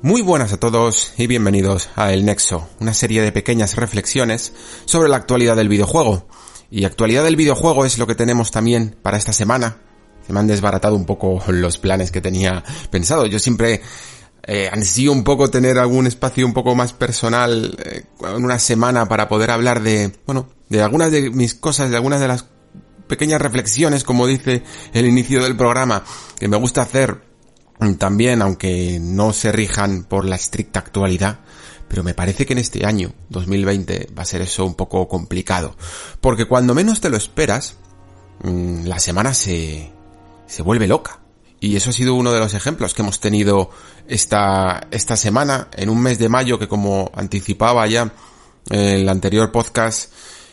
Muy buenas a todos y bienvenidos a El Nexo, una serie de pequeñas reflexiones sobre la actualidad del videojuego. Y actualidad del videojuego es lo que tenemos también para esta semana. Se me han desbaratado un poco los planes que tenía pensado. Yo siempre eh, ansío un poco tener algún espacio un poco más personal eh, en una semana para poder hablar de, bueno, de algunas de mis cosas, de algunas de las pequeñas reflexiones, como dice el inicio del programa, que me gusta hacer también, aunque no se rijan por la estricta actualidad, pero me parece que en este año, 2020, va a ser eso un poco complicado. Porque cuando menos te lo esperas, mm, la semana se, se vuelve loca. Y eso ha sido uno de los ejemplos que hemos tenido esta, esta semana, en un mes de mayo que como anticipaba ya en el anterior podcast,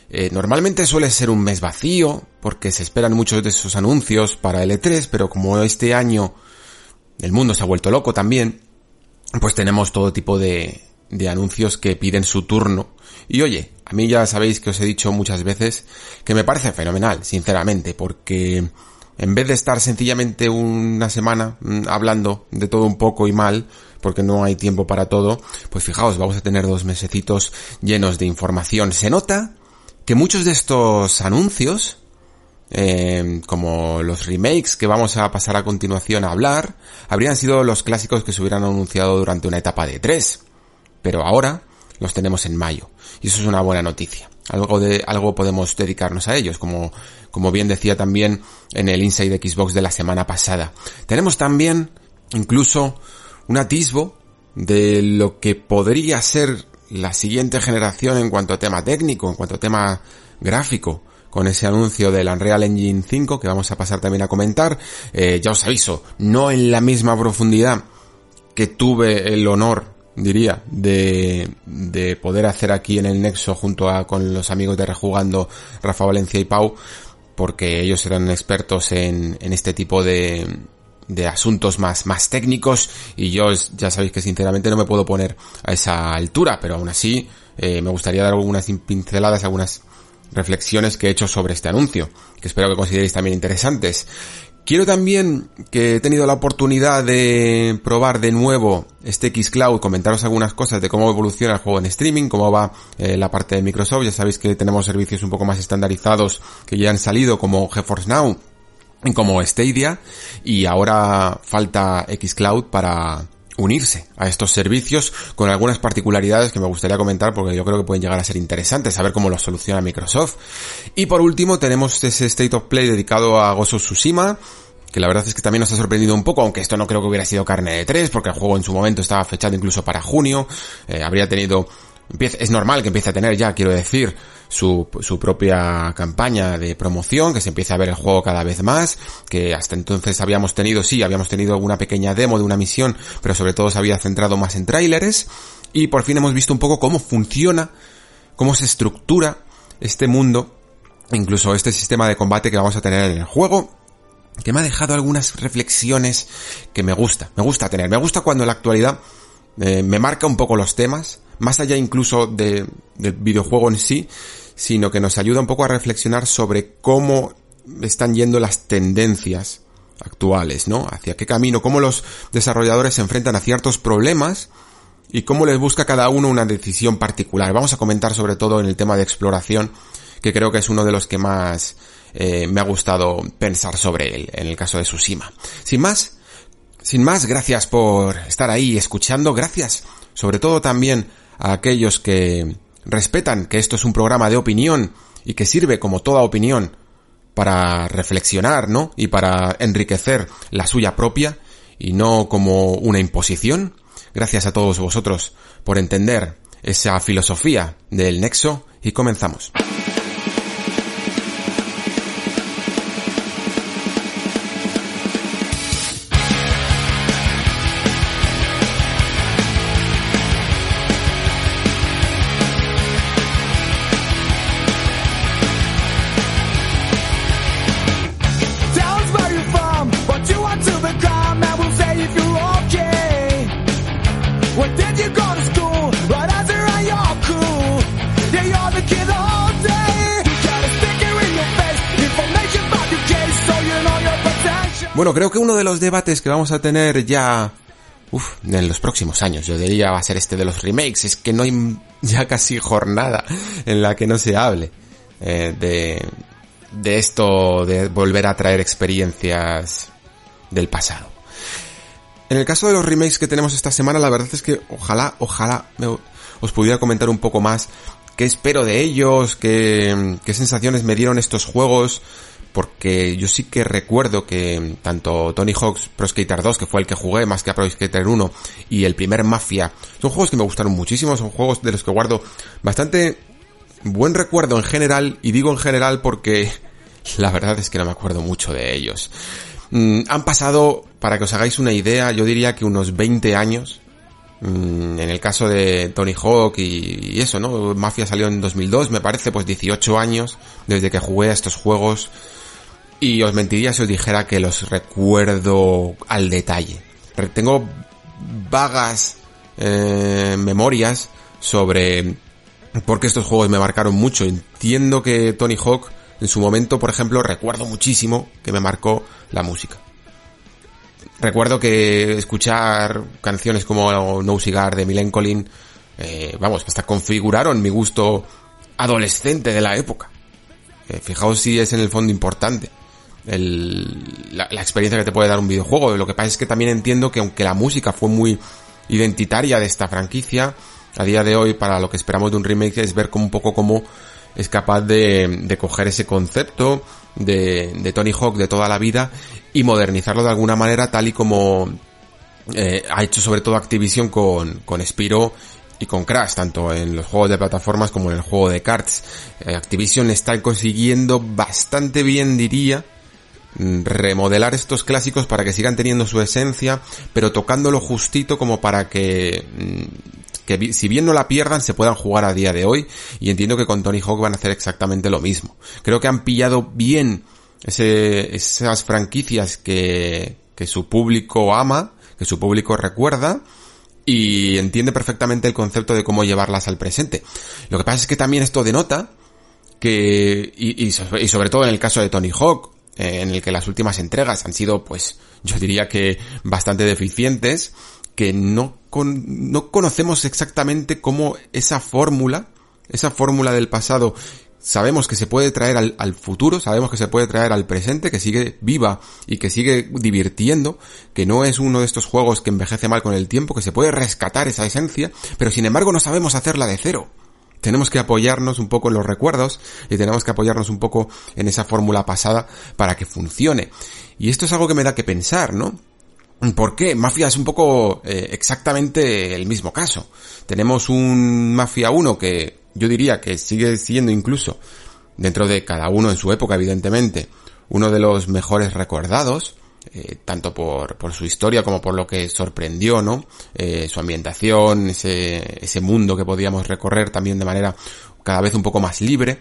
eh, normalmente suele ser un mes vacío, porque se esperan muchos de esos anuncios para el E3, pero como este año el mundo se ha vuelto loco también, pues tenemos todo tipo de, de anuncios que piden su turno. Y oye, a mí ya sabéis que os he dicho muchas veces que me parece fenomenal, sinceramente, porque en vez de estar sencillamente una semana mm, hablando de todo un poco y mal, porque no hay tiempo para todo, pues fijaos, vamos a tener dos mesecitos llenos de información. Se nota que muchos de estos anuncios, eh, como los remakes que vamos a pasar a continuación a hablar, habrían sido los clásicos que se hubieran anunciado durante una etapa de tres pero ahora los tenemos en mayo. Y eso es una buena noticia. Algo de, algo podemos dedicarnos a ellos, como, como bien decía también en el Inside Xbox de la semana pasada. Tenemos también, incluso, un atisbo de lo que podría ser la siguiente generación en cuanto a tema técnico, en cuanto a tema gráfico, con ese anuncio del Unreal Engine 5 que vamos a pasar también a comentar. Eh, ya os aviso, no en la misma profundidad que tuve el honor diría, de, de poder hacer aquí en el Nexo junto a con los amigos de Rejugando, Rafa Valencia y Pau, porque ellos eran expertos en, en este tipo de, de asuntos más, más técnicos y yo ya sabéis que sinceramente no me puedo poner a esa altura, pero aún así eh, me gustaría dar algunas pinceladas, algunas reflexiones que he hecho sobre este anuncio, que espero que consideréis también interesantes. Quiero también que he tenido la oportunidad de probar de nuevo este Xcloud, comentaros algunas cosas de cómo evoluciona el juego en streaming, cómo va eh, la parte de Microsoft. Ya sabéis que tenemos servicios un poco más estandarizados que ya han salido como GeForce Now y como Stadia y ahora falta Xcloud para unirse a estos servicios con algunas particularidades que me gustaría comentar porque yo creo que pueden llegar a ser interesantes, saber cómo lo soluciona Microsoft. Y por último tenemos ese State of Play dedicado a Gozo Tsushima, que la verdad es que también nos ha sorprendido un poco, aunque esto no creo que hubiera sido carne de tres, porque el juego en su momento estaba fechado incluso para junio, eh, habría tenido, es normal que empiece a tener ya, quiero decir, su, propia campaña de promoción, que se empiece a ver el juego cada vez más, que hasta entonces habíamos tenido, sí, habíamos tenido una pequeña demo de una misión, pero sobre todo se había centrado más en tráileres, y por fin hemos visto un poco cómo funciona, cómo se estructura este mundo, incluso este sistema de combate que vamos a tener en el juego, que me ha dejado algunas reflexiones que me gusta, me gusta tener, me gusta cuando en la actualidad eh, me marca un poco los temas, más allá incluso de, del videojuego en sí, sino que nos ayuda un poco a reflexionar sobre cómo están yendo las tendencias actuales, ¿no? Hacia qué camino, cómo los desarrolladores se enfrentan a ciertos problemas y cómo les busca cada uno una decisión particular. Vamos a comentar sobre todo en el tema de exploración, que creo que es uno de los que más eh, me ha gustado pensar sobre él, en el caso de Tsushima. Sin más, sin más, gracias por estar ahí escuchando, gracias sobre todo también a aquellos que respetan que esto es un programa de opinión y que sirve como toda opinión para reflexionar, ¿no? Y para enriquecer la suya propia y no como una imposición. Gracias a todos vosotros por entender esa filosofía del nexo y comenzamos. Bueno, creo que uno de los debates que vamos a tener ya Uf, en los próximos años, yo diría va a ser este de los remakes, es que no hay ya casi jornada en la que no se hable eh, de, de esto, de volver a traer experiencias del pasado. En el caso de los remakes que tenemos esta semana, la verdad es que ojalá, ojalá os pudiera comentar un poco más qué espero de ellos, qué, qué sensaciones me dieron estos juegos, porque yo sí que recuerdo que tanto Tony Hawk's Pro Skater 2, que fue el que jugué más que a Pro Skater 1, y el primer Mafia, son juegos que me gustaron muchísimo, son juegos de los que guardo bastante buen recuerdo en general, y digo en general porque la verdad es que no me acuerdo mucho de ellos. Mm, han pasado, para que os hagáis una idea, yo diría que unos 20 años, mm, en el caso de Tony Hawk y, eso, ¿no? Mafia salió en 2002, me parece, pues 18 años desde que jugué a estos juegos y os mentiría si os dijera que los recuerdo al detalle. Tengo vagas eh, memorias sobre por qué estos juegos me marcaron mucho. Entiendo que Tony Hawk en su momento, por ejemplo, recuerdo muchísimo que me marcó la música. Recuerdo que escuchar canciones como No Cigar de Milen Collin, eh, vamos, hasta configuraron mi gusto adolescente de la época. Eh, fijaos si es en el fondo importante el, la, experiencia que te puede dar un videojuego. Lo que pasa es que también entiendo que aunque la música fue muy identitaria de esta franquicia, a día de hoy para lo que esperamos de un remake es ver como un poco cómo es capaz de, de coger ese concepto de, de, Tony Hawk de toda la vida y modernizarlo de alguna manera tal y como eh, ha hecho sobre todo Activision con, con Spiro y con Crash, tanto en los juegos de plataformas como en el juego de cards. Eh, Activision está consiguiendo bastante bien, diría, remodelar estos clásicos para que sigan teniendo su esencia, pero tocándolo justito como para que, mm, que si bien no la pierdan, se puedan jugar a día de hoy. Y entiendo que con Tony Hawk van a hacer exactamente lo mismo. Creo que han pillado bien esas franquicias que, que su público ama, que su público recuerda, y entiende perfectamente el concepto de cómo llevarlas al presente. Lo que pasa es que también esto denota que, y, sobre todo en el caso de Tony Hawk, eh, en el que las últimas entregas han sido, pues, yo diría que bastante deficientes, que no, no conocemos exactamente cómo esa fórmula, esa fórmula del pasado, sabemos que se puede traer al, al, futuro, sabemos que se puede traer al presente, que sigue viva y que sigue divirtiendo, que no es uno de estos juegos que envejece mal con el tiempo, que se puede rescatar esa esencia, pero sin embargo no sabemos hacerla de cero tenemos que apoyarnos un poco en los recuerdos y tenemos que apoyarnos un poco en esa fórmula pasada para que funcione. Y esto es algo que me da que pensar, ¿no? ¿Por qué? Mafia es un poco eh, exactamente el mismo caso. Tenemos un Mafia 1 que yo diría que sigue siendo incluso, dentro de cada uno en su época evidentemente, uno de los mejores recordados, eh, tanto por, por, su historia como por lo que sorprendió, ¿no? Eh, su ambientación, ese, ese mundo que podíamos recorrer también de manera cada vez un poco más libre.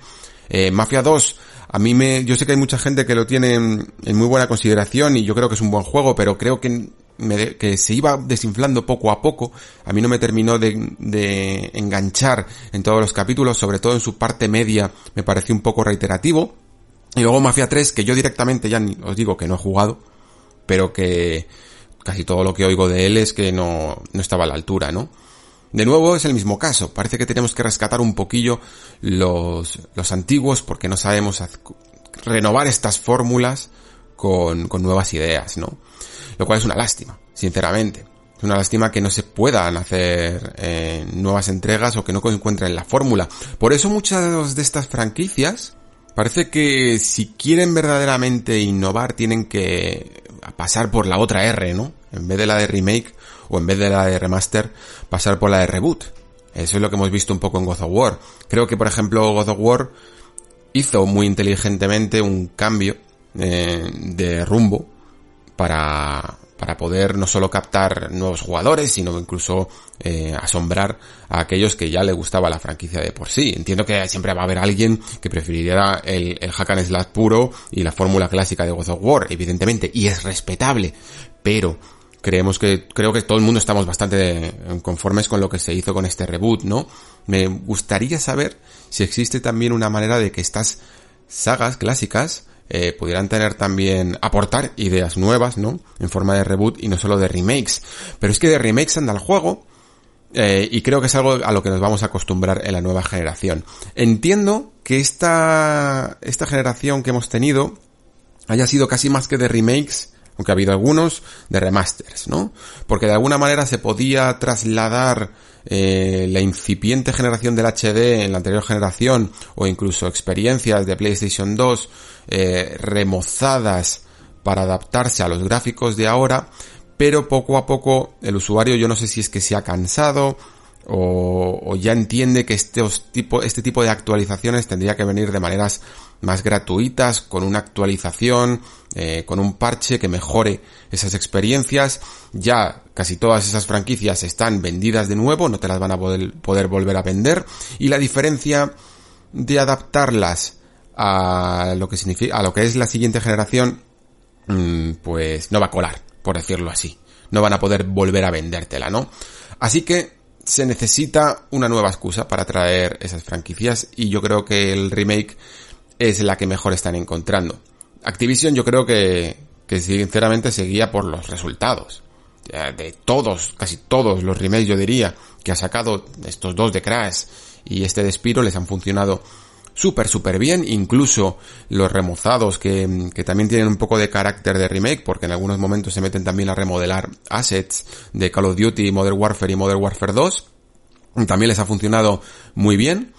Eh, Mafia 2, a mí me, yo sé que hay mucha gente que lo tiene en, muy buena consideración y yo creo que es un buen juego, pero creo que me, que se iba desinflando poco a poco. A mí no me terminó de, de enganchar en todos los capítulos, sobre todo en su parte media me pareció un poco reiterativo. Y luego Mafia 3, que yo directamente ya os digo que no he jugado, pero que casi todo lo que oigo de él es que no, no estaba a la altura, ¿no? De nuevo es el mismo caso, parece que tenemos que rescatar un poquillo los, los antiguos porque no sabemos renovar estas fórmulas con, con nuevas ideas, ¿no? Lo cual es una lástima, sinceramente. Es una lástima que no se puedan hacer eh, nuevas entregas o que no encuentren la fórmula. Por eso muchas de estas franquicias parece que si quieren verdaderamente innovar tienen que a pasar por la otra R, ¿no? En vez de la de remake o en vez de la de remaster, pasar por la de reboot. Eso es lo que hemos visto un poco en God of War. Creo que, por ejemplo, God of War hizo muy inteligentemente un cambio eh, de rumbo para, para poder no solo captar nuevos jugadores, sino incluso eh, asombrar a aquellos que ya le gustaba la franquicia de por sí. Entiendo que siempre va a haber alguien que preferiría el, el hack and puro y la fórmula clásica de God of War, evidentemente, y es respetable, pero creemos que, creo que todo el mundo estamos bastante conformes con lo que se hizo con este reboot, ¿no? Me gustaría saber si existe también una manera de que estas sagas clásicas eh, pudieran tener también, aportar ideas nuevas, ¿no? En forma de reboot y no solo de remakes. Pero es que de remakes anda el juego, eh, y creo que es algo a lo que nos vamos a acostumbrar en la nueva generación. Entiendo que esta, esta generación que hemos tenido haya sido casi más que de remakes, aunque ha habido algunos, de remasters, ¿no? Porque de alguna manera se podía trasladar eh, la incipiente generación del HD en la anterior generación, o incluso experiencias de PlayStation 2 eh, remozadas para adaptarse a los gráficos de ahora, pero poco a poco el usuario yo no sé si es que se ha cansado o, ya entiende que tipo, este tipo de actualizaciones tendría que venir de maneras más gratuitas, con una actualización, eh, con un parche que mejore esas experiencias. Ya casi todas esas franquicias están vendidas de nuevo, no te las van a poder, poder volver a vender. Y la diferencia de adaptarlas a lo que significa, a lo que es la siguiente generación, mm, pues no va a colar, por decirlo así. No van a poder volver a vendértela, ¿no? Así que se necesita una nueva excusa para traer esas franquicias y yo creo que el remake es la que mejor están encontrando. Activision yo creo que, que sinceramente seguía por los resultados. De todos, casi todos los remakes yo diría, que ha sacado estos dos de Crash y este de Spiro les han funcionado súper, súper bien. Incluso los remozados que, que también tienen un poco de carácter de remake porque en algunos momentos se meten también a remodelar assets de Call of Duty, Modern Warfare y Modern Warfare 2. También les ha funcionado muy bien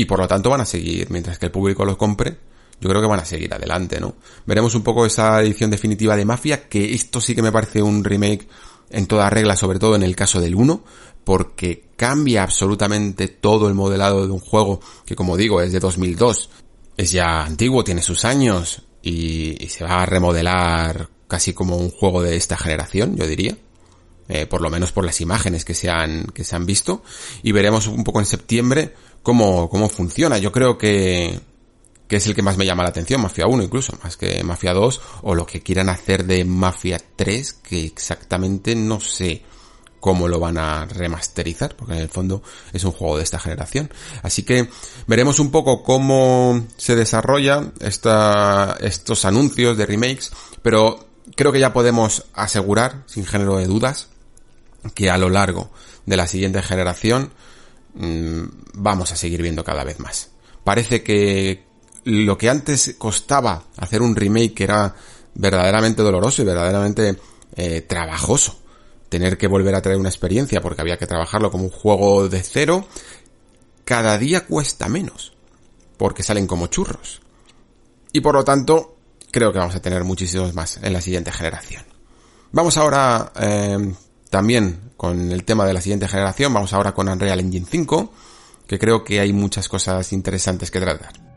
y por lo tanto van a seguir mientras que el público los compre yo creo que van a seguir adelante, ¿no? Veremos un poco esa edición definitiva de Mafia, que esto sí que me parece un remake en toda regla, sobre todo en el caso del 1, porque cambia absolutamente todo el modelado de un juego que, como digo, es de 2002. Es ya antiguo, tiene sus años y, se va a remodelar casi como un juego de esta generación, yo diría. Eh, por lo menos por las imágenes que se han, que se han visto. Y veremos un poco en septiembre cómo, cómo funciona. Yo creo que, que es el que más me llama la atención, Mafia 1 incluso, más que Mafia 2, o lo que quieran hacer de Mafia 3, que exactamente no sé cómo lo van a remasterizar, porque en el fondo es un juego de esta generación. Así que veremos un poco cómo se desarrolla esta, estos anuncios de remakes, pero creo que ya podemos asegurar, sin género de dudas, que a lo largo de la siguiente generación mmm, vamos a seguir viendo cada vez más. Parece que, lo que antes costaba hacer un remake era verdaderamente doloroso y verdaderamente eh, trabajoso. Tener que volver a traer una experiencia porque había que trabajarlo como un juego de cero, cada día cuesta menos. Porque salen como churros. Y por lo tanto, creo que vamos a tener muchísimos más en la siguiente generación. Vamos ahora eh, también con el tema de la siguiente generación, vamos ahora con Unreal Engine 5, que creo que hay muchas cosas interesantes que tratar.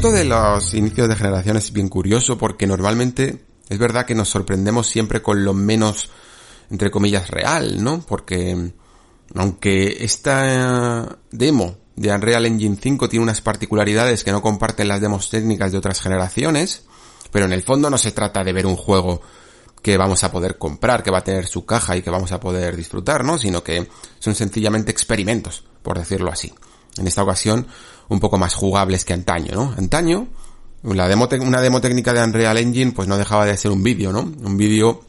Esto de los inicios de generación es bien curioso porque normalmente es verdad que nos sorprendemos siempre con lo menos, entre comillas, real, ¿no? Porque aunque esta demo de Unreal Engine 5 tiene unas particularidades que no comparten las demos técnicas de otras generaciones, pero en el fondo no se trata de ver un juego que vamos a poder comprar, que va a tener su caja y que vamos a poder disfrutar, ¿no? Sino que son sencillamente experimentos, por decirlo así. En esta ocasión, un poco más jugables que antaño, ¿no? Antaño, una demo técnica de Unreal Engine, pues no dejaba de ser un vídeo, ¿no? Un vídeo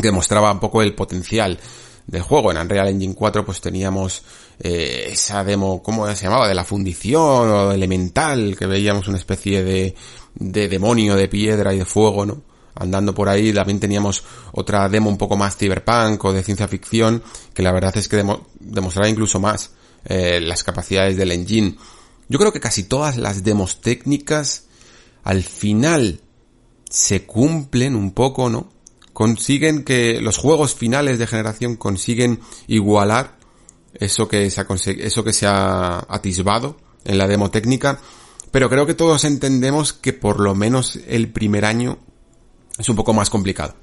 que mostraba un poco el potencial del juego. En Unreal Engine 4 pues teníamos eh, esa demo, ¿cómo se llamaba? De la fundición o elemental, que veíamos una especie de, de demonio de piedra y de fuego, ¿no? Andando por ahí, también teníamos otra demo un poco más cyberpunk o de ciencia ficción, que la verdad es que demostraba incluso más eh, las capacidades del engine. Yo creo que casi todas las demos técnicas al final se cumplen un poco, ¿no? Consiguen que los juegos finales de generación consiguen igualar eso que se ha eso que se ha atisbado en la demo técnica, pero creo que todos entendemos que por lo menos el primer año es un poco más complicado.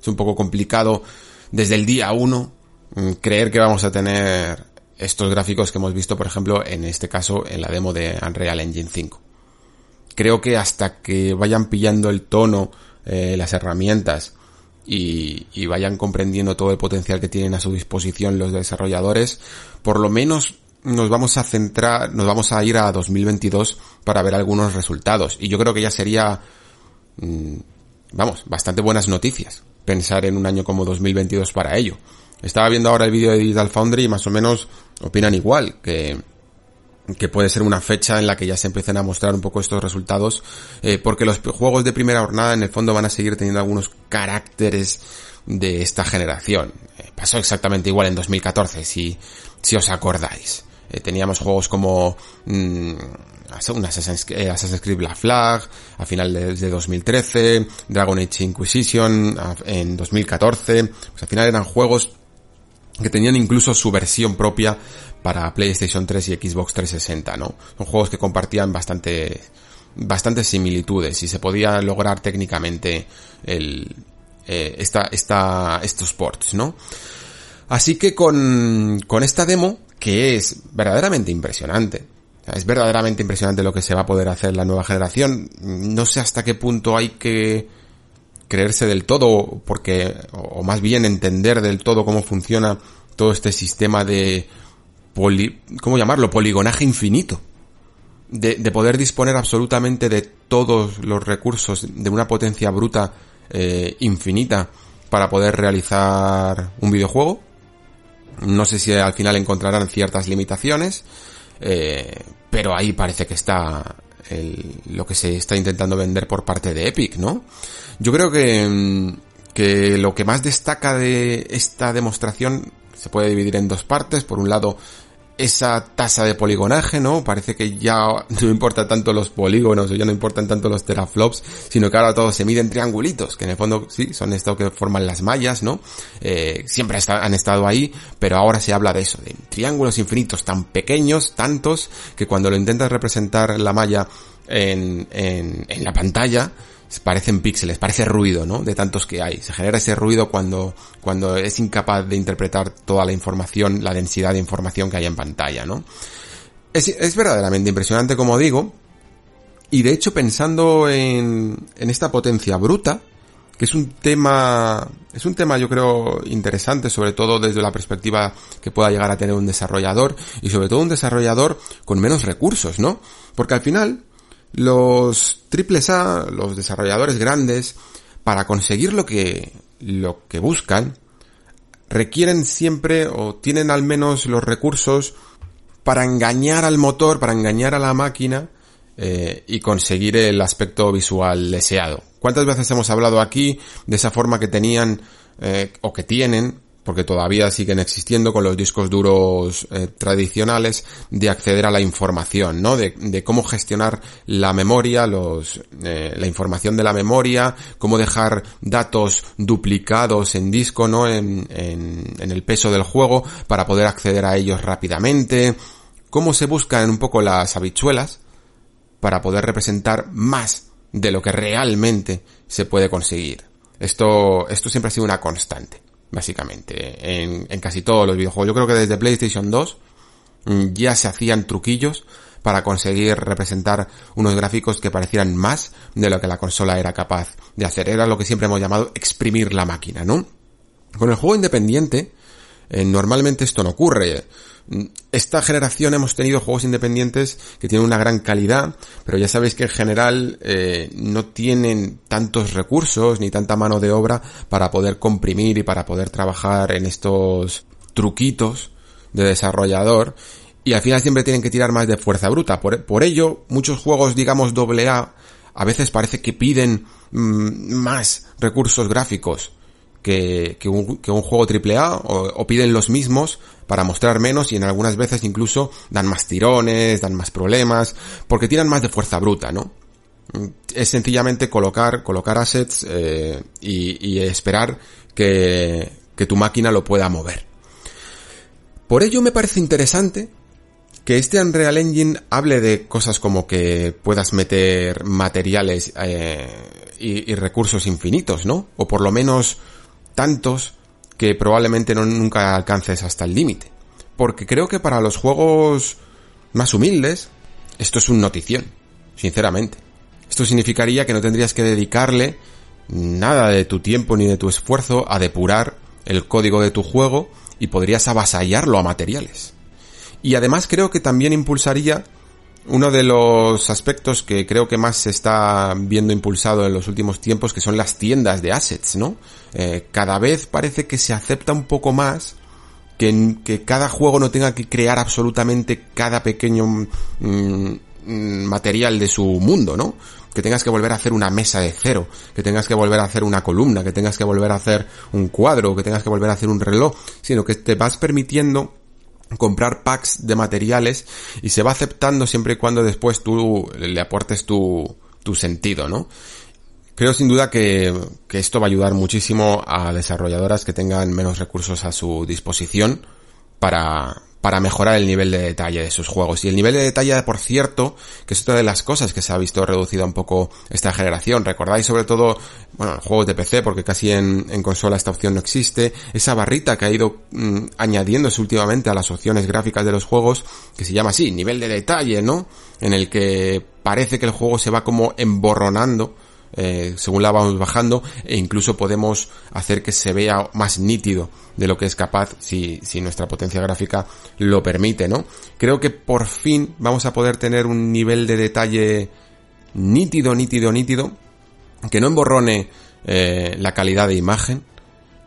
Es un poco complicado desde el día 1 mm, creer que vamos a tener estos gráficos que hemos visto, por ejemplo, en este caso en la demo de Unreal Engine 5. Creo que hasta que vayan pillando el tono, eh, las herramientas y, y, vayan comprendiendo todo el potencial que tienen a su disposición los desarrolladores, por lo menos nos vamos a centrar, nos vamos a ir a 2022 para ver algunos resultados. Y yo creo que ya sería, mm, vamos, bastante buenas noticias pensar en un año como 2022 para ello. Estaba viendo ahora el vídeo de Digital Foundry y más o menos opinan igual, que, que puede ser una fecha en la que ya se empiecen a mostrar un poco estos resultados, eh, porque los juegos de primera jornada en el fondo van a seguir teniendo algunos caracteres de esta generación. Eh, pasó exactamente igual en 2014, si, si os acordáis. Eh, teníamos juegos como mm, un Assassin's, Creed Black Flag a final de, de, 2013, Dragon Age Inquisition en 2014, pues al final eran juegos que tenían incluso su versión propia para PlayStation 3 y Xbox 360, ¿no? Son juegos que compartían bastante, bastantes similitudes y se podía lograr técnicamente el, eh, esta, esta, estos ports, ¿no? Así que con, con esta demo, que es verdaderamente impresionante, es verdaderamente impresionante lo que se va a poder hacer la nueva generación. No sé hasta qué punto hay que creerse del todo, porque, o más bien entender del todo cómo funciona todo este sistema de poli, ¿cómo llamarlo? Poligonaje infinito. De, de, poder disponer absolutamente de todos los recursos de una potencia bruta eh, infinita para poder realizar un videojuego. No sé si al final encontrarán ciertas limitaciones, eh, pero ahí parece que está lo que se está intentando vender por parte de Epic, ¿no? Yo creo que, mm, que lo que más destaca de esta demostración se puede dividir en dos partes. Por un lado, esa tasa de poligonaje, ¿no? Parece que ya no importa tanto los polígonos o ya no importan tanto los teraflops, sino que ahora todo se mide en triangulitos, que en el fondo sí, son esto que forman las mallas, ¿no? Eh, siempre han estado ahí, pero ahora se habla de eso, de triángulos infinitos tan pequeños, tantos, que cuando lo intentas representar la malla en, en, en la pantalla, parecen píxeles, parece ruido, ¿no? De tantos que hay. Se genera ese ruido cuando, cuando es incapaz de interpretar toda la información, la densidad de información que hay en pantalla, ¿no? Es, es verdaderamente impresionante, como digo, y de hecho pensando en, en esta potencia bruta, que es un tema, es un tema yo creo interesante, sobre todo desde la perspectiva que pueda llegar a tener un desarrollador, y sobre todo un desarrollador con menos recursos, ¿no? Porque al final, los triples A, los desarrolladores grandes, para conseguir lo que, lo que buscan, requieren siempre o tienen al menos los recursos para engañar al motor, para engañar a la máquina eh, y conseguir el aspecto visual deseado. ¿Cuántas veces hemos hablado aquí de esa forma que tenían eh, o que tienen porque todavía siguen existiendo con los discos duros eh, tradicionales, de acceder a la información, ¿no? De, cómo gestionar la memoria, los, eh, la información de la memoria, cómo dejar datos duplicados en disco, ¿no? En, en, en el peso del juego para poder acceder a ellos rápidamente, cómo se buscan un poco las habichuelas para poder representar más de lo que realmente se puede conseguir. Esto, esto siempre ha sido una constante básicamente, en, casi todos los videojuegos. Yo creo que desde PlayStation 2 mm, ya se hacían truquillos para conseguir representar unos gráficos que parecieran más de lo que la consola era capaz de hacer. Era lo que siempre hemos llamado exprimir la máquina, ¿no? Con el juego independiente, eh, normalmente esto no ocurre. Esta generación hemos tenido juegos independientes que tienen una gran calidad, pero ya sabéis que en general eh, no tienen tantos recursos ni tanta mano de obra para poder comprimir y para poder trabajar en estos truquitos de desarrollador y al final siempre tienen que tirar más de fuerza bruta. Por, ello, muchos juegos, digamos, AA, a veces parece que piden mm, más recursos gráficos que, que, un, que un juego AAA o, o piden los mismos para mostrar menos y en algunas veces incluso dan más tirones, dan más problemas, porque tiran más de fuerza bruta, ¿no? Es sencillamente colocar, colocar assets eh, y, y, esperar que, que tu máquina lo pueda mover. Por ello me parece interesante que este Unreal Engine hable de cosas como que puedas meter materiales eh, y, y recursos infinitos, ¿no? O por lo menos tantos que probablemente no nunca alcances hasta el límite. Porque creo que para los juegos más humildes, esto es un notición, sinceramente. Esto significaría que no tendrías que dedicarle nada de tu tiempo ni de tu esfuerzo a depurar el código de tu juego y podrías avasallarlo a materiales. Y además creo que también impulsaría uno de los aspectos que creo que más se está viendo impulsado en los últimos tiempos, que son las tiendas de assets, ¿no? Eh, cada vez parece que se acepta un poco más que, que, cada juego no tenga que crear absolutamente cada pequeño mm, mm, material de su mundo, ¿no? Que tengas que volver a hacer una mesa de cero, que tengas que volver a hacer una columna, que tengas que volver a hacer un cuadro, que tengas que volver a hacer un reloj, sino que te vas permitiendo comprar packs de materiales y se va aceptando siempre y cuando después tú le aportes tu, tu sentido, ¿no? Creo sin duda que, que esto va a ayudar muchísimo a desarrolladoras que tengan menos recursos a su disposición para, para mejorar el nivel de detalle de sus juegos. Y el nivel de detalle, por cierto, que es otra de las cosas que se ha visto reducida un poco esta generación. Recordáis sobre todo, bueno, juegos de PC, porque casi en, consola esta opción no existe. Esa barrita que ha ido mmm, añadiéndose últimamente a las opciones gráficas de los juegos, que se llama así, nivel de detalle, ¿no? En el que parece que el juego se va como emborronando eh, según la vamos bajando e incluso podemos hacer que se vea más nítido de lo que es capaz si, si nuestra potencia gráfica lo permite, ¿no? Creo que por fin vamos a poder tener un nivel de detalle nítido, nítido, nítido, que no emborrone eh, la calidad de imagen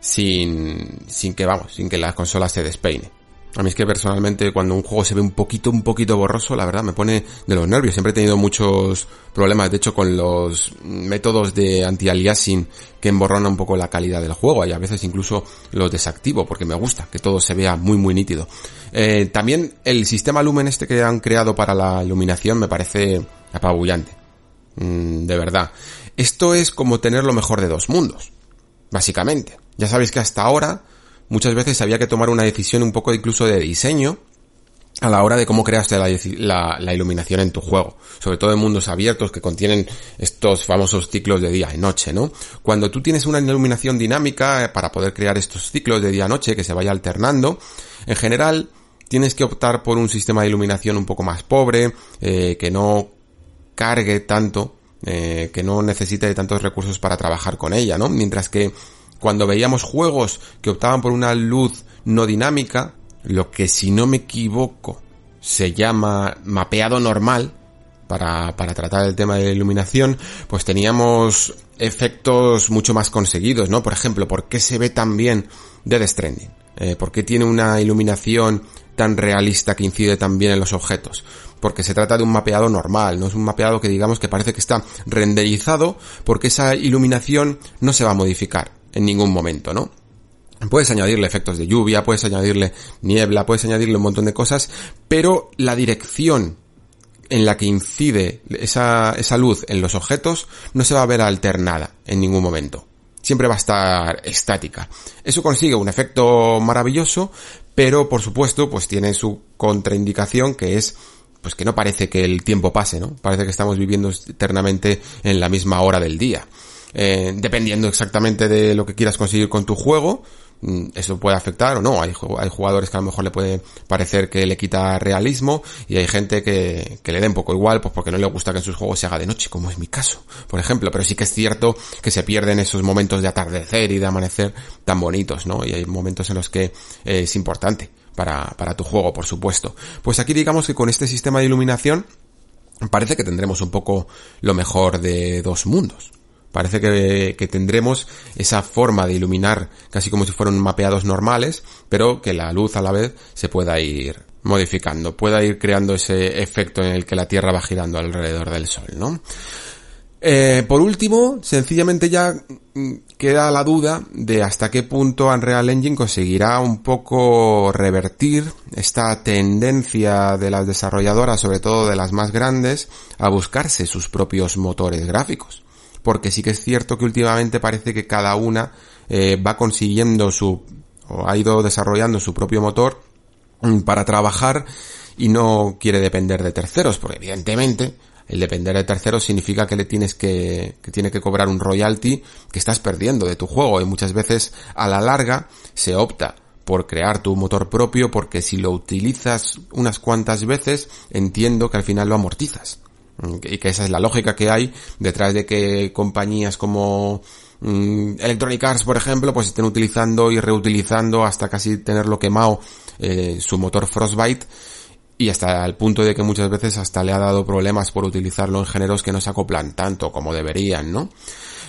sin, sin que, vamos, sin que la consola se despeine. A mí es que personalmente cuando un juego se ve un poquito, un poquito borroso, la verdad me pone de los nervios. Siempre he tenido muchos problemas, de hecho, con los métodos de anti-aliasing que emborronan un poco la calidad del juego y a veces incluso los desactivo porque me gusta que todo se vea muy, muy nítido. Eh, también el sistema Lumen este que han creado para la iluminación me parece apabullante. Mm, de verdad. Esto es como tener lo mejor de dos mundos. Básicamente. Ya sabéis que hasta ahora muchas veces había que tomar una decisión un poco incluso de diseño a la hora de cómo creaste la, iluminación en tu juego, sobre todo en mundos abiertos que contienen estos famosos ciclos de día y noche, ¿no? Cuando tú tienes una iluminación dinámica eh, para poder crear estos ciclos de día-noche que se vaya alternando, en general tienes que optar por un sistema de iluminación un poco más pobre, eh, que no cargue tanto, eh, que no necesite de tantos recursos para trabajar con ella, ¿no? Mientras que cuando veíamos juegos que optaban por una luz no dinámica, lo que si no me equivoco se llama mapeado normal, para, para tratar el tema de la iluminación, pues teníamos efectos mucho más conseguidos, ¿no? Por ejemplo, ¿por qué se ve tan bien Dead Stranding? Eh, ¿Por qué tiene una iluminación tan realista que incide tan bien en los objetos? Porque se trata de un mapeado normal, no es un mapeado que digamos que parece que está renderizado porque esa iluminación no se va a modificar en ningún momento, ¿no? Puedes añadirle efectos de lluvia, puedes añadirle niebla, puedes añadirle un montón de cosas, pero la dirección en la que incide esa, esa luz en los objetos no se va a ver alternada en ningún momento. Siempre va a estar estática. Eso consigue un efecto maravilloso, pero por supuesto, pues tiene su contraindicación que es pues que no parece que el tiempo pase, ¿no? Parece que estamos viviendo eternamente en la misma hora del día. Eh, dependiendo exactamente de lo que quieras conseguir con tu juego, mm, eso puede afectar o no. Hay, jugadores que a lo mejor le puede parecer que le quita realismo y hay gente que, le dé un poco igual, pues porque no le gusta que en sus juegos se haga de noche, como es mi caso, por ejemplo. Pero sí que es cierto que se pierden esos momentos de atardecer y de amanecer tan bonitos, ¿no? Y hay momentos en los que eh, es importante para, para tu juego, por supuesto. Pues aquí digamos que con este sistema de iluminación parece que tendremos un poco lo mejor de dos mundos. Parece que, tendremos esa forma de iluminar casi como si fueran mapeados normales, pero que la luz a la vez se pueda ir modificando, pueda ir creando ese efecto en el que la Tierra va girando alrededor del Sol, ¿no? Eh, por último, sencillamente ya mm, queda la duda de hasta qué punto Unreal Engine conseguirá un poco revertir esta tendencia de las desarrolladoras, sobre todo de las más grandes, a buscarse sus propios motores gráficos porque sí que es cierto que últimamente parece que cada una eh, va consiguiendo su, o ha ido desarrollando su propio motor mm, para trabajar y no quiere depender de terceros, porque evidentemente El depender de terceros significa que le tienes que, que tiene que cobrar un royalty que estás perdiendo de tu juego y muchas veces a la larga se opta por crear tu motor propio porque si lo utilizas unas cuantas veces entiendo que al final lo amortizas y que esa es la lógica que hay detrás de que compañías como mm, Electronic Arts por ejemplo pues estén utilizando y reutilizando hasta casi tenerlo quemado eh, su motor Frostbite y hasta el punto de que muchas veces hasta le ha dado problemas por utilizarlo en géneros que no se acoplan tanto como deberían, ¿no?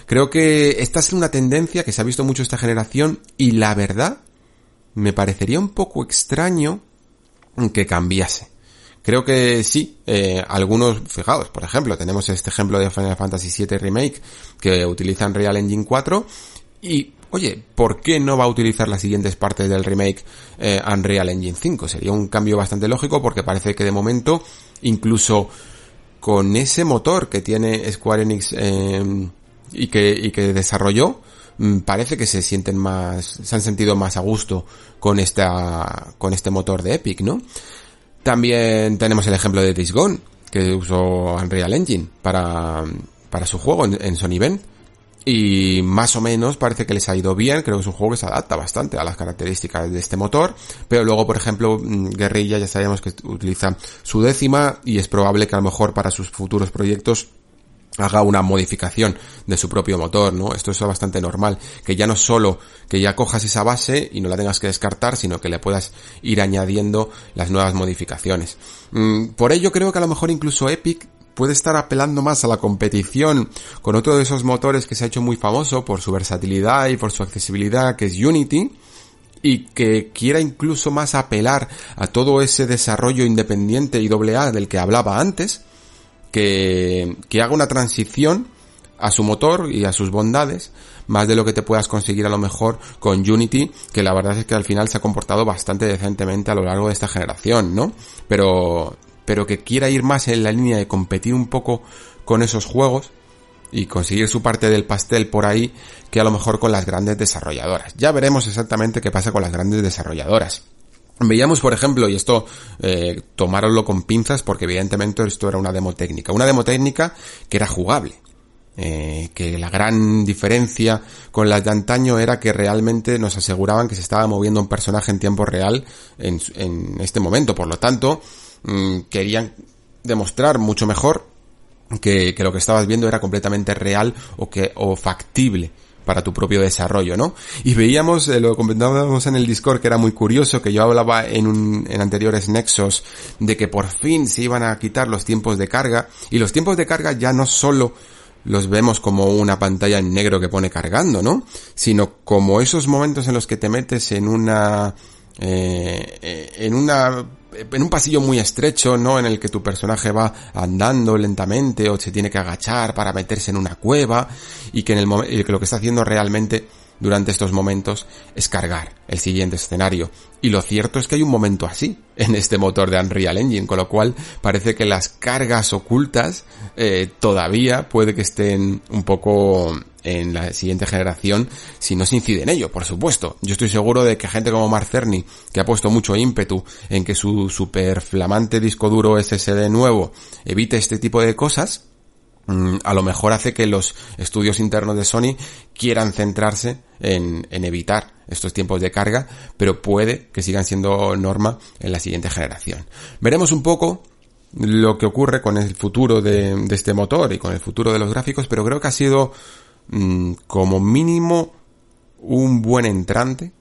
Creo que esta es una tendencia que se ha visto mucho esta generación y la verdad me parecería un poco extraño que cambiase. Creo que sí, eh, algunos, fijaos, por ejemplo, tenemos este ejemplo de Final Fantasy VII Remake que utilizan Real Engine 4 y, oye, ¿por qué no va a utilizar las siguientes partes del remake eh, Unreal Engine 5? Sería un cambio bastante lógico porque parece que de momento, incluso con ese motor que tiene Square Enix eh, y, que, y que desarrolló, Mm, parece que se sienten más, se han sentido más a gusto con esta, con este motor de Epic, ¿no? También tenemos el ejemplo de Days que usó Unreal Engine para, para su juego en, Sony Ben. Y más o menos parece que les ha ido bien, creo que es un juego que se adapta bastante a las características de este motor, pero luego por ejemplo mm, Guerrilla ya sabemos que utiliza su décima y es probable que a lo mejor para sus futuros proyectos haga una modificación de su propio motor, ¿no? Esto es bastante normal, que ya no solo que ya cojas esa base y no la tengas que descartar, sino que le puedas ir añadiendo las nuevas modificaciones. Mm, por ello creo que a lo mejor incluso Epic puede estar apelando más a la competición con otro de esos motores que se ha hecho muy famoso por su versatilidad y por su accesibilidad, que es Unity, y que quiera incluso más apelar a todo ese desarrollo independiente y doble A del que hablaba antes, que, que haga una transición a su motor y a sus bondades, más de lo que te puedas conseguir a lo mejor con Unity, que la verdad es que al final se ha comportado bastante decentemente a lo largo de esta generación, ¿no? Pero, pero que quiera ir más en la línea de competir un poco con esos juegos y conseguir su parte del pastel por ahí que a lo mejor con las grandes desarrolladoras. Ya veremos exactamente qué pasa con las grandes desarrolladoras. Veíamos, por ejemplo, y esto eh, tomarlo con pinzas porque evidentemente esto era una demo técnica, una demo técnica que era jugable. Eh, que la gran diferencia con las de antaño era que realmente nos aseguraban que se estaba moviendo un personaje en tiempo real en, en este momento. Por lo tanto, mm, querían demostrar mucho mejor que, que, lo que estabas viendo era completamente real o que o factible para tu propio desarrollo, ¿no? Y veíamos, eh, lo comentábamos en el Discord que era muy curioso, que yo hablaba en, un, en anteriores nexos de que por fin se iban a quitar los tiempos de carga, y los tiempos de carga ya no solo los vemos como una pantalla en negro que pone cargando, ¿no? Sino como esos momentos en los que te metes en una, eh, eh en una en un pasillo muy estrecho, ¿no? En el que tu personaje va andando lentamente o se tiene que agachar para meterse en una cueva y que en el que lo que está haciendo realmente durante estos momentos es cargar el siguiente escenario. Y lo cierto es que hay un momento así en este motor de Unreal Engine, con lo cual parece que las cargas ocultas eh, todavía puede que estén un poco en la siguiente generación si no se incide en ello, por supuesto. Yo estoy seguro de que gente como Mark Cerny, que ha puesto mucho ímpetu en que su super flamante disco duro SSD nuevo evite este tipo de cosas, mm, a lo mejor hace que los estudios internos de Sony quieran centrarse en, en, evitar estos tiempos de carga, pero puede que sigan siendo norma en la siguiente generación. Veremos un poco lo que ocurre con el futuro de, de este motor y con el futuro de los gráficos, pero creo que ha sido Mm, como mínimo un buen entrante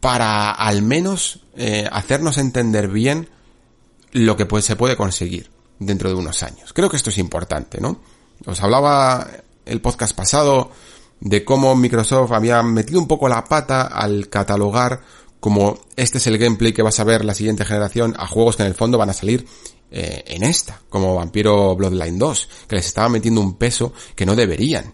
para al menos eh, hacernos entender bien lo que pues, se puede conseguir dentro de unos años. Creo que esto es importante, ¿no? Os hablaba el podcast pasado de cómo Microsoft había metido un poco la pata al catalogar como este es el gameplay que vas a ver la siguiente generación a juegos que en el fondo van a salir eh, en esta, como Vampiro Bloodline 2, que les estaba metiendo un peso que no deberían.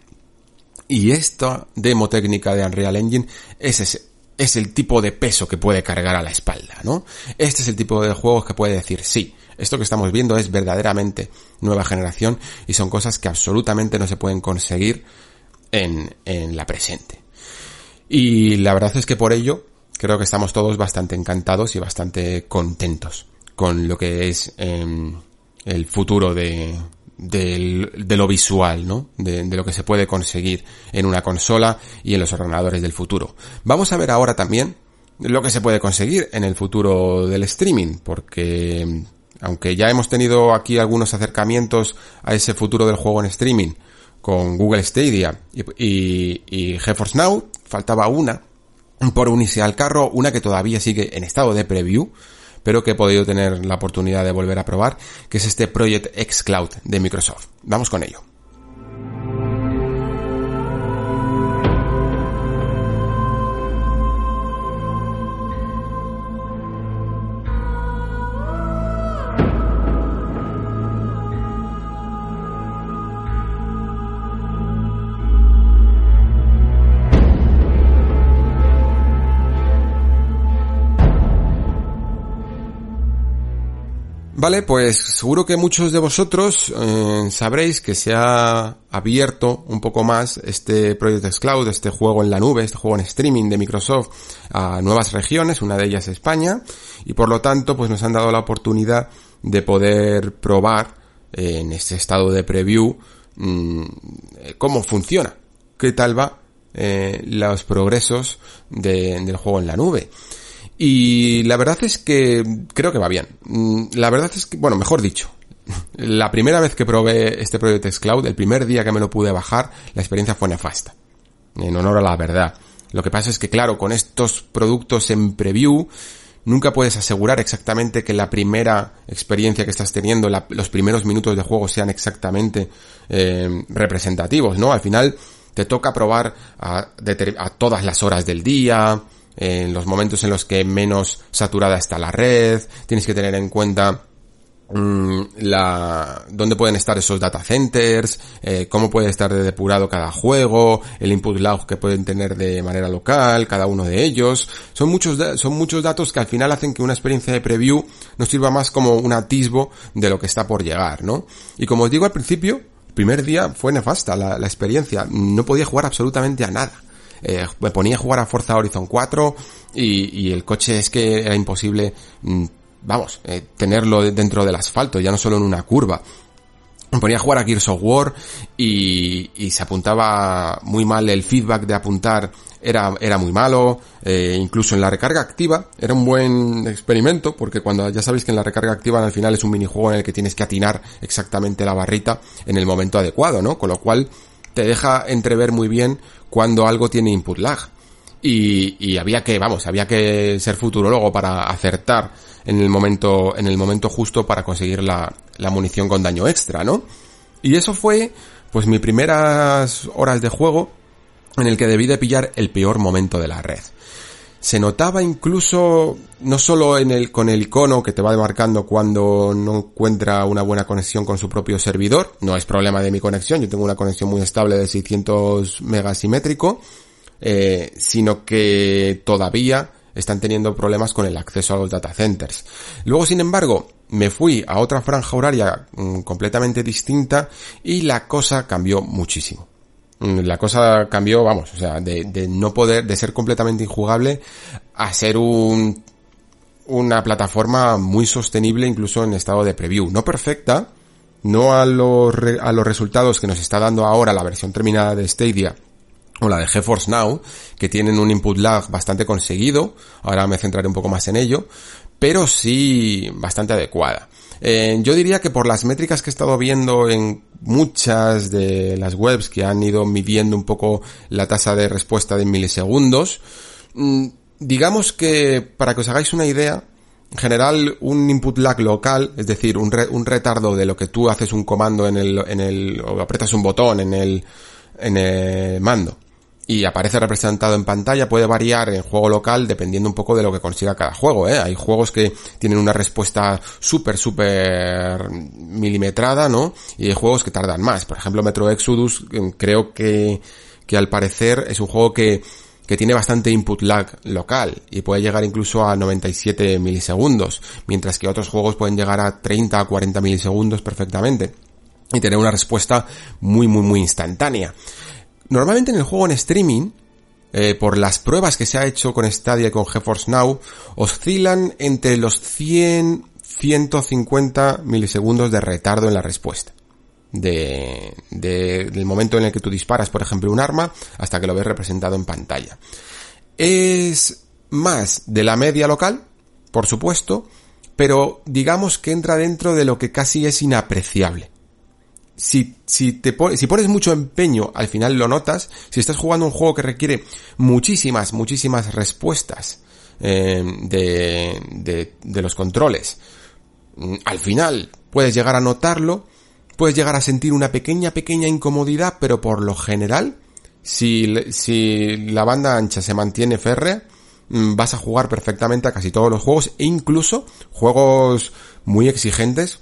Y esta demo técnica de Unreal Engine es es el tipo de peso que puede cargar a la espalda, ¿no? Este es el tipo de juegos que puede decir, sí, esto que estamos viendo es verdaderamente nueva generación y son cosas que absolutamente no se pueden conseguir en, en la presente. Y la verdad es que por ello creo que estamos todos bastante encantados y bastante contentos con lo que es em, el futuro de, de lo visual, ¿no? De, lo que se puede conseguir en una consola y en los ordenadores del futuro. Vamos a ver ahora también lo que se puede conseguir en el futuro del streaming, porque aunque ya hemos tenido aquí algunos acercamientos a ese futuro del juego en streaming con Google Stadia y, y, y GeForce Now, faltaba una por unirse al carro, una que todavía sigue en estado de preview, pero que he podido tener la oportunidad de volver a probar, que es este Project X Cloud de Microsoft. Vamos con ello. Vale, pues seguro que muchos de vosotros eh, sabréis que se ha abierto un poco más este Project Cloud, este juego en la nube, este juego en streaming de Microsoft a nuevas regiones, una de ellas España, y por lo tanto pues nos han dado la oportunidad de poder probar en este estado de preview mmm, cómo funciona, qué tal va eh, los progresos de, del juego en la nube. Y la verdad es que creo que va bien. Mm, la verdad es que, bueno, mejor dicho, la primera vez que probé este Project X Cloud, el primer día que me lo pude bajar, la experiencia fue nefasta. En honor a la verdad. Lo que pasa es que, claro, con estos productos en preview, nunca puedes asegurar exactamente que la primera experiencia que estás teniendo, los primeros minutos de juego sean exactamente eh, representativos, ¿no? Al final te toca probar a, a todas las horas del día, en los momentos en los que menos saturada está la red, tienes que tener en cuenta mm, la dónde pueden estar esos data centers, eh, cómo puede estar de depurado cada juego, el input lag que pueden tener de manera local, cada uno de ellos. Son muchos son muchos datos que al final hacen que una experiencia de preview nos sirva más como un atisbo de lo que está por llegar, ¿no? Y como os digo al principio, el primer día fue nefasta la, la experiencia, no podía jugar absolutamente a nada eh, me ponía a jugar a Forza Horizon 4 y, y el coche es que era imposible, mm, vamos, eh, tenerlo dentro del asfalto, ya no solo en una curva. Me ponía a jugar a Gears of War y, y se apuntaba muy mal, el feedback de apuntar era, era muy malo, eh, incluso en la recarga activa era un buen experimento porque cuando ya sabéis que en la recarga activa al final es un minijuego en el que tienes que atinar exactamente la barrita en el momento adecuado, ¿no? Con lo cual te deja entrever muy bien cuando algo tiene input lag. Y, y, había que, vamos, había que ser futurólogo para acertar en el momento, en el momento justo para conseguir la, la munición con daño extra, ¿no? Y eso fue, pues, mis primeras horas de juego en el que debí de pillar el peor momento de la red. Se notaba incluso, no solo con el icono que te va demarcando cuando no encuentra una buena conexión con su propio servidor, no es problema de mi conexión, yo tengo una conexión muy estable de 600 megas simétrico, eh, sino que todavía están teniendo problemas con el acceso a los data centers. Luego, sin embargo, me fui a otra franja horaria mm, completamente distinta y la cosa cambió muchísimo. Mm, la cosa cambió, vamos, o sea, de, no poder, de ser completamente injugable a ser un, una plataforma muy sostenible incluso en estado de preview. No perfecta, no a los, a los resultados que nos está dando ahora la versión terminada de Stadia o la de GeForce Now, que tienen un input lag bastante conseguido, ahora me centraré un poco más en ello, pero sí bastante adecuada. Eh, yo diría que por las métricas que he estado viendo en muchas de las webs que han ido midiendo un poco la tasa de respuesta de milisegundos, mm, digamos que para que os hagáis una idea, en general un input lag local, es decir, un, un retardo de lo que tú haces un comando en el, en el, o apretas un botón en el, en el mando y aparece representado en pantalla puede variar en juego local dependiendo un poco de lo que consiga cada juego, ¿eh? Hay juegos que tienen una respuesta súper, súper milimetrada, ¿no? Y hay juegos que tardan más. Por ejemplo, Metro Exodus creo que, que al parecer es un juego que, que tiene bastante input lag local y puede llegar incluso a 97 milisegundos, mientras que otros juegos pueden llegar a 30 a 40 milisegundos perfectamente y tener una respuesta muy, muy, muy instantánea. Normalmente en el juego en streaming, eh, por las pruebas que se ha hecho con Stadia y con GeForce Now, oscilan entre los 100 150 milisegundos de retardo en la respuesta. de, del momento en el que tú disparas, por ejemplo, un arma, hasta que lo ves representado en pantalla. Es más de la media local, por supuesto, pero digamos que entra dentro de lo que casi es inapreciable. Si, si, te si pones mucho empeño, al final lo notas. Si estás jugando un juego que requiere muchísimas, muchísimas respuestas eh, de, de, de los controles, mm, al final puedes llegar a notarlo, puedes llegar a sentir una pequeña, pequeña incomodidad, pero por lo general, si, si la banda ancha se mantiene férrea, mm, vas a jugar perfectamente a casi todos los juegos, e incluso juegos muy exigentes,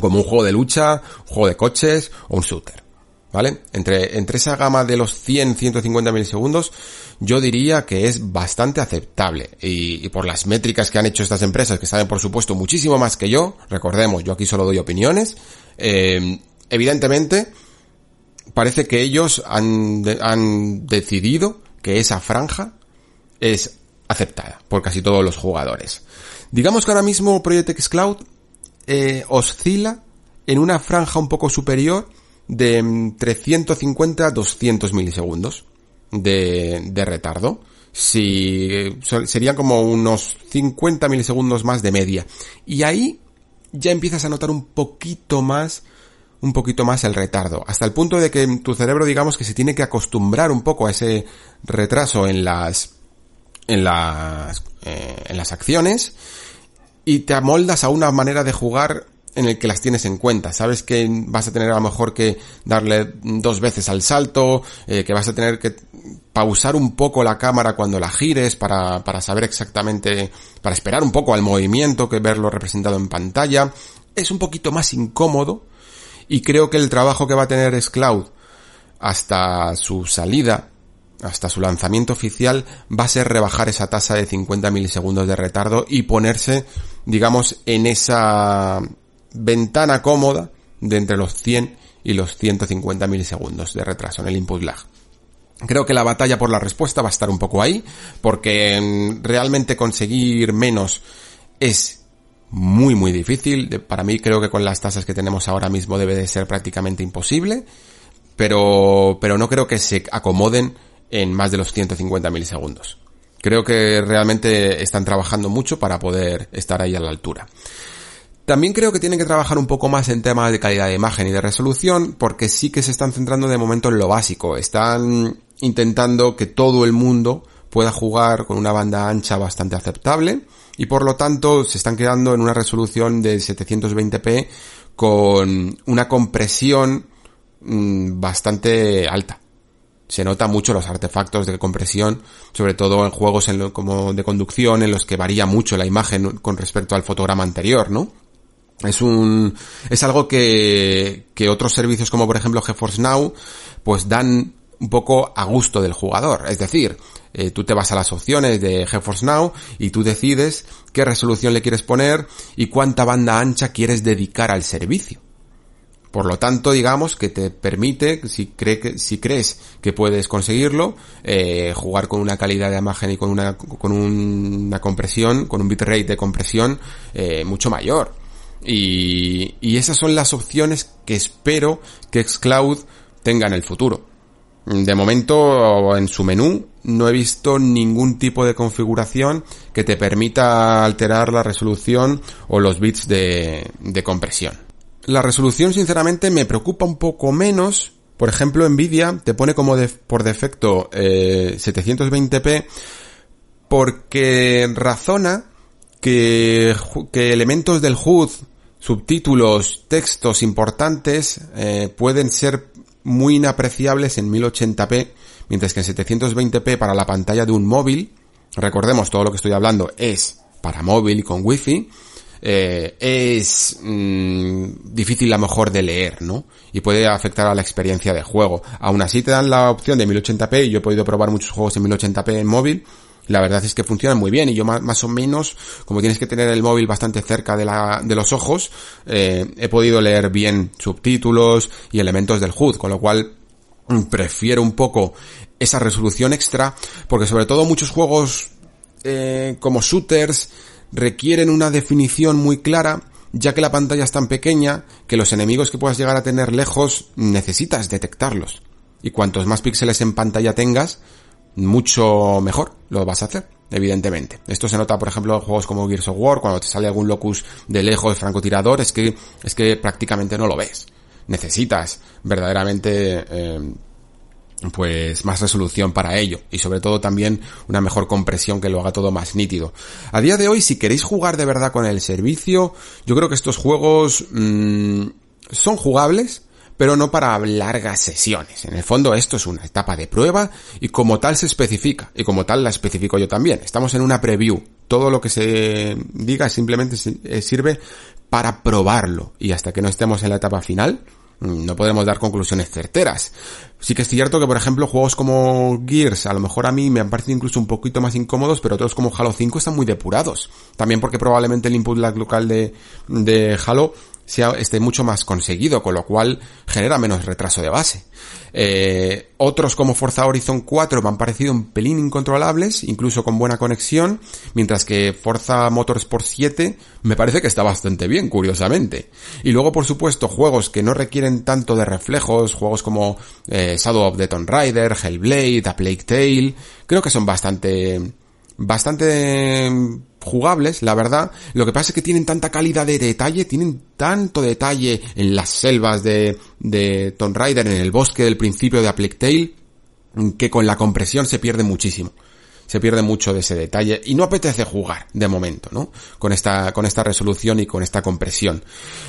como un juego de lucha, un juego de coches o un shooter. ¿Vale? Entre, entre esa gama de los 100, 150 milisegundos, yo diría que es bastante aceptable. Y, por las métricas que han hecho estas empresas, que saben por supuesto muchísimo más que yo, recordemos, yo aquí solo doy opiniones, eh, evidentemente, parece que ellos han, han decidido que esa franja es aceptada por casi todos los jugadores. Digamos que ahora mismo Project X Cloud eh, oscila en una franja un poco superior de 350 a 200 milisegundos de, de retardo. Si, serían como unos 50 milisegundos más de media. Y ahí ya empiezas a notar un poquito más, un poquito más el retardo. Hasta el punto de que tu cerebro digamos que se tiene que acostumbrar un poco a ese retraso en las, en las, eh, en las acciones y te amoldas a una manera de jugar en el que las tienes en cuenta. Sabes que vas a tener a lo mejor que darle dos veces al salto, eh, que vas a tener que pausar un poco la cámara cuando la gires para, para saber exactamente, para esperar un poco al movimiento que verlo representado en pantalla. Es un poquito más incómodo y creo que el trabajo que va a tener Cloud hasta su salida, hasta su lanzamiento oficial, va a ser rebajar esa tasa de 50 milisegundos de retardo y ponerse, digamos, en esa ventana cómoda de entre los 100 y los 150 milisegundos de retraso en el input lag. Creo que la batalla por la respuesta va a estar un poco ahí, porque realmente conseguir menos es muy muy difícil. Para mí creo que con las tasas que tenemos ahora mismo debe de ser prácticamente imposible, pero, pero no creo que se acomoden en más de los 150 milisegundos. Creo que realmente están trabajando mucho para poder estar ahí a la altura. También creo que tienen que trabajar un poco más en temas de calidad de imagen y de resolución, porque sí que se están centrando de momento en lo básico. Están intentando que todo el mundo pueda jugar con una banda ancha bastante aceptable y por lo tanto se están quedando en una resolución de 720p con una compresión mm, bastante alta. Se nota mucho los artefactos de compresión, sobre todo en juegos como de conducción en los que varía mucho la imagen con respecto al fotograma anterior, ¿no? Es un, es algo que, que otros servicios como por ejemplo GeForce Now, pues dan un poco a gusto del jugador. Es decir, eh, tú te vas a las opciones de GeForce Now y tú decides qué resolución le quieres poner y cuánta banda ancha quieres dedicar al servicio. Por lo tanto, digamos que te permite, si, crees que puedes conseguirlo, eh, jugar con una calidad de imagen y con una, con una compresión, con un bitrate de compresión eh, mucho mayor. Y, esas son las opciones que espero que Xcloud tenga en el futuro. De momento, en su menú, no he visto ningún tipo de configuración que te permita alterar la resolución o los bits de compresión. La resolución, sinceramente, me preocupa un poco menos. Por ejemplo, Nvidia te pone como por defecto eh, 720p porque razona que, que elementos del HUD, subtítulos, textos importantes eh, pueden ser muy inapreciables en 1080p, mientras que en 720p para la pantalla de un móvil, recordemos todo lo que estoy hablando es para móvil y con wifi, eh, es mm, difícil a lo mejor de leer, ¿no? Y puede afectar a la experiencia de juego. Aún así te dan la opción de 1080p y yo he podido probar muchos juegos en 1080p en móvil la verdad es que funcionan muy bien y yo más, o menos, como tienes que tener el móvil bastante cerca de, la, de los ojos, eh, he podido leer bien subtítulos y elementos del HUD, con lo cual mm, prefiero un poco esa resolución extra, porque sobre todo muchos juegos eh, como shooters requieren una definición muy clara ya que la pantalla es tan pequeña que los enemigos que puedas llegar a tener lejos necesitas detectarlos. Y cuantos más píxeles en pantalla tengas, mucho mejor lo vas a hacer, evidentemente. Esto se nota, por ejemplo, en juegos como Gears of War, cuando te sale algún locus de lejos francotirador, es que, es que prácticamente no lo ves. Necesitas verdaderamente eh, pues más resolución para ello y sobre todo también una mejor compresión que lo haga todo más nítido. A día de hoy, si queréis jugar de verdad con el servicio, yo creo que estos juegos mmm, son jugables, pero no para largas sesiones. En el fondo esto es una etapa de prueba y como tal se especifica y como tal la especifico yo también. Estamos en una preview. Todo lo que se diga simplemente eh, sirve para probarlo y hasta que no estemos en la etapa final, Mm, no podemos dar conclusiones certeras. Sí que es cierto que, por ejemplo, juegos como Gears, a lo mejor a mí me han parecido incluso un poquito más incómodos, pero otros como Halo 5 están muy depurados. También porque probablemente el input lag local de, de Halo sea, esté mucho más conseguido, con lo cual genera menos retraso de base. Eh, otros como Forza Horizon 4 me han parecido un pelín incontrolables, incluso con buena conexión, mientras que Forza Motorsport 7 me parece que está bastante bien, curiosamente. Y luego, por supuesto, juegos que no requieren tanto de reflejos, juegos como eh, Shadow of the Tomb Raider, Hellblade, A Plague Tale, creo que son bastante bastante jugables, la verdad. Lo que pasa es que tienen tanta calidad de detalle, tienen tanto detalle en las selvas de, de Tomb Raider, en el bosque del principio de A Plague Tale, que con la compresión se pierde muchísimo. Se pierde mucho de ese detalle y no apetece jugar de momento, ¿no? Con esta, con esta resolución y con esta compresión.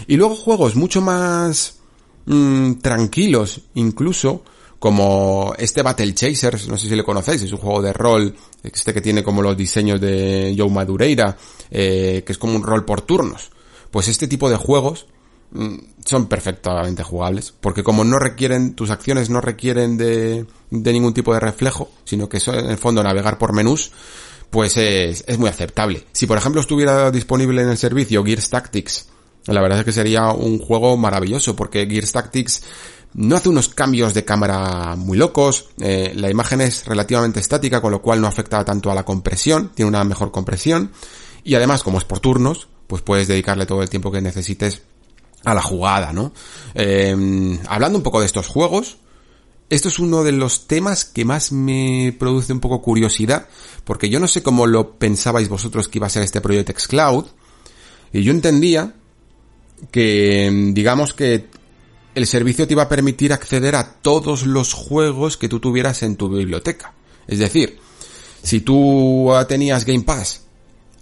Y luego juegos mucho más mmm, tranquilos, incluso, como este Battle Chasers, no sé si le conocéis, es un juego de rol, este que tiene como los diseños de Joe Madureira, eh, que es como un rol por turnos. Pues este tipo de juegos mm, son perfectamente jugables, porque como no requieren, tus acciones no requieren de, de ningún tipo de reflejo, sino que son en el fondo navegar por menús, pues es, es muy aceptable. Si por ejemplo estuviera disponible en el servicio Gears Tactics, la verdad es que sería un juego maravilloso, porque Gears Tactics no hace unos cambios de cámara muy locos, eh, la imagen es relativamente estática, con lo cual no afecta tanto a la compresión, tiene una mejor compresión, y además, como es por turnos, pues puedes dedicarle todo el tiempo que necesites a la jugada, ¿no? Eh, hablando un poco de estos juegos, esto es uno de los temas que más me produce un poco curiosidad, porque yo no sé cómo lo pensabais vosotros que iba a ser este proyecto Xcloud, y yo entendía que, digamos que el servicio te iba a permitir acceder a todos los juegos que tú tuvieras en tu biblioteca. Es decir, si tú tenías Game Pass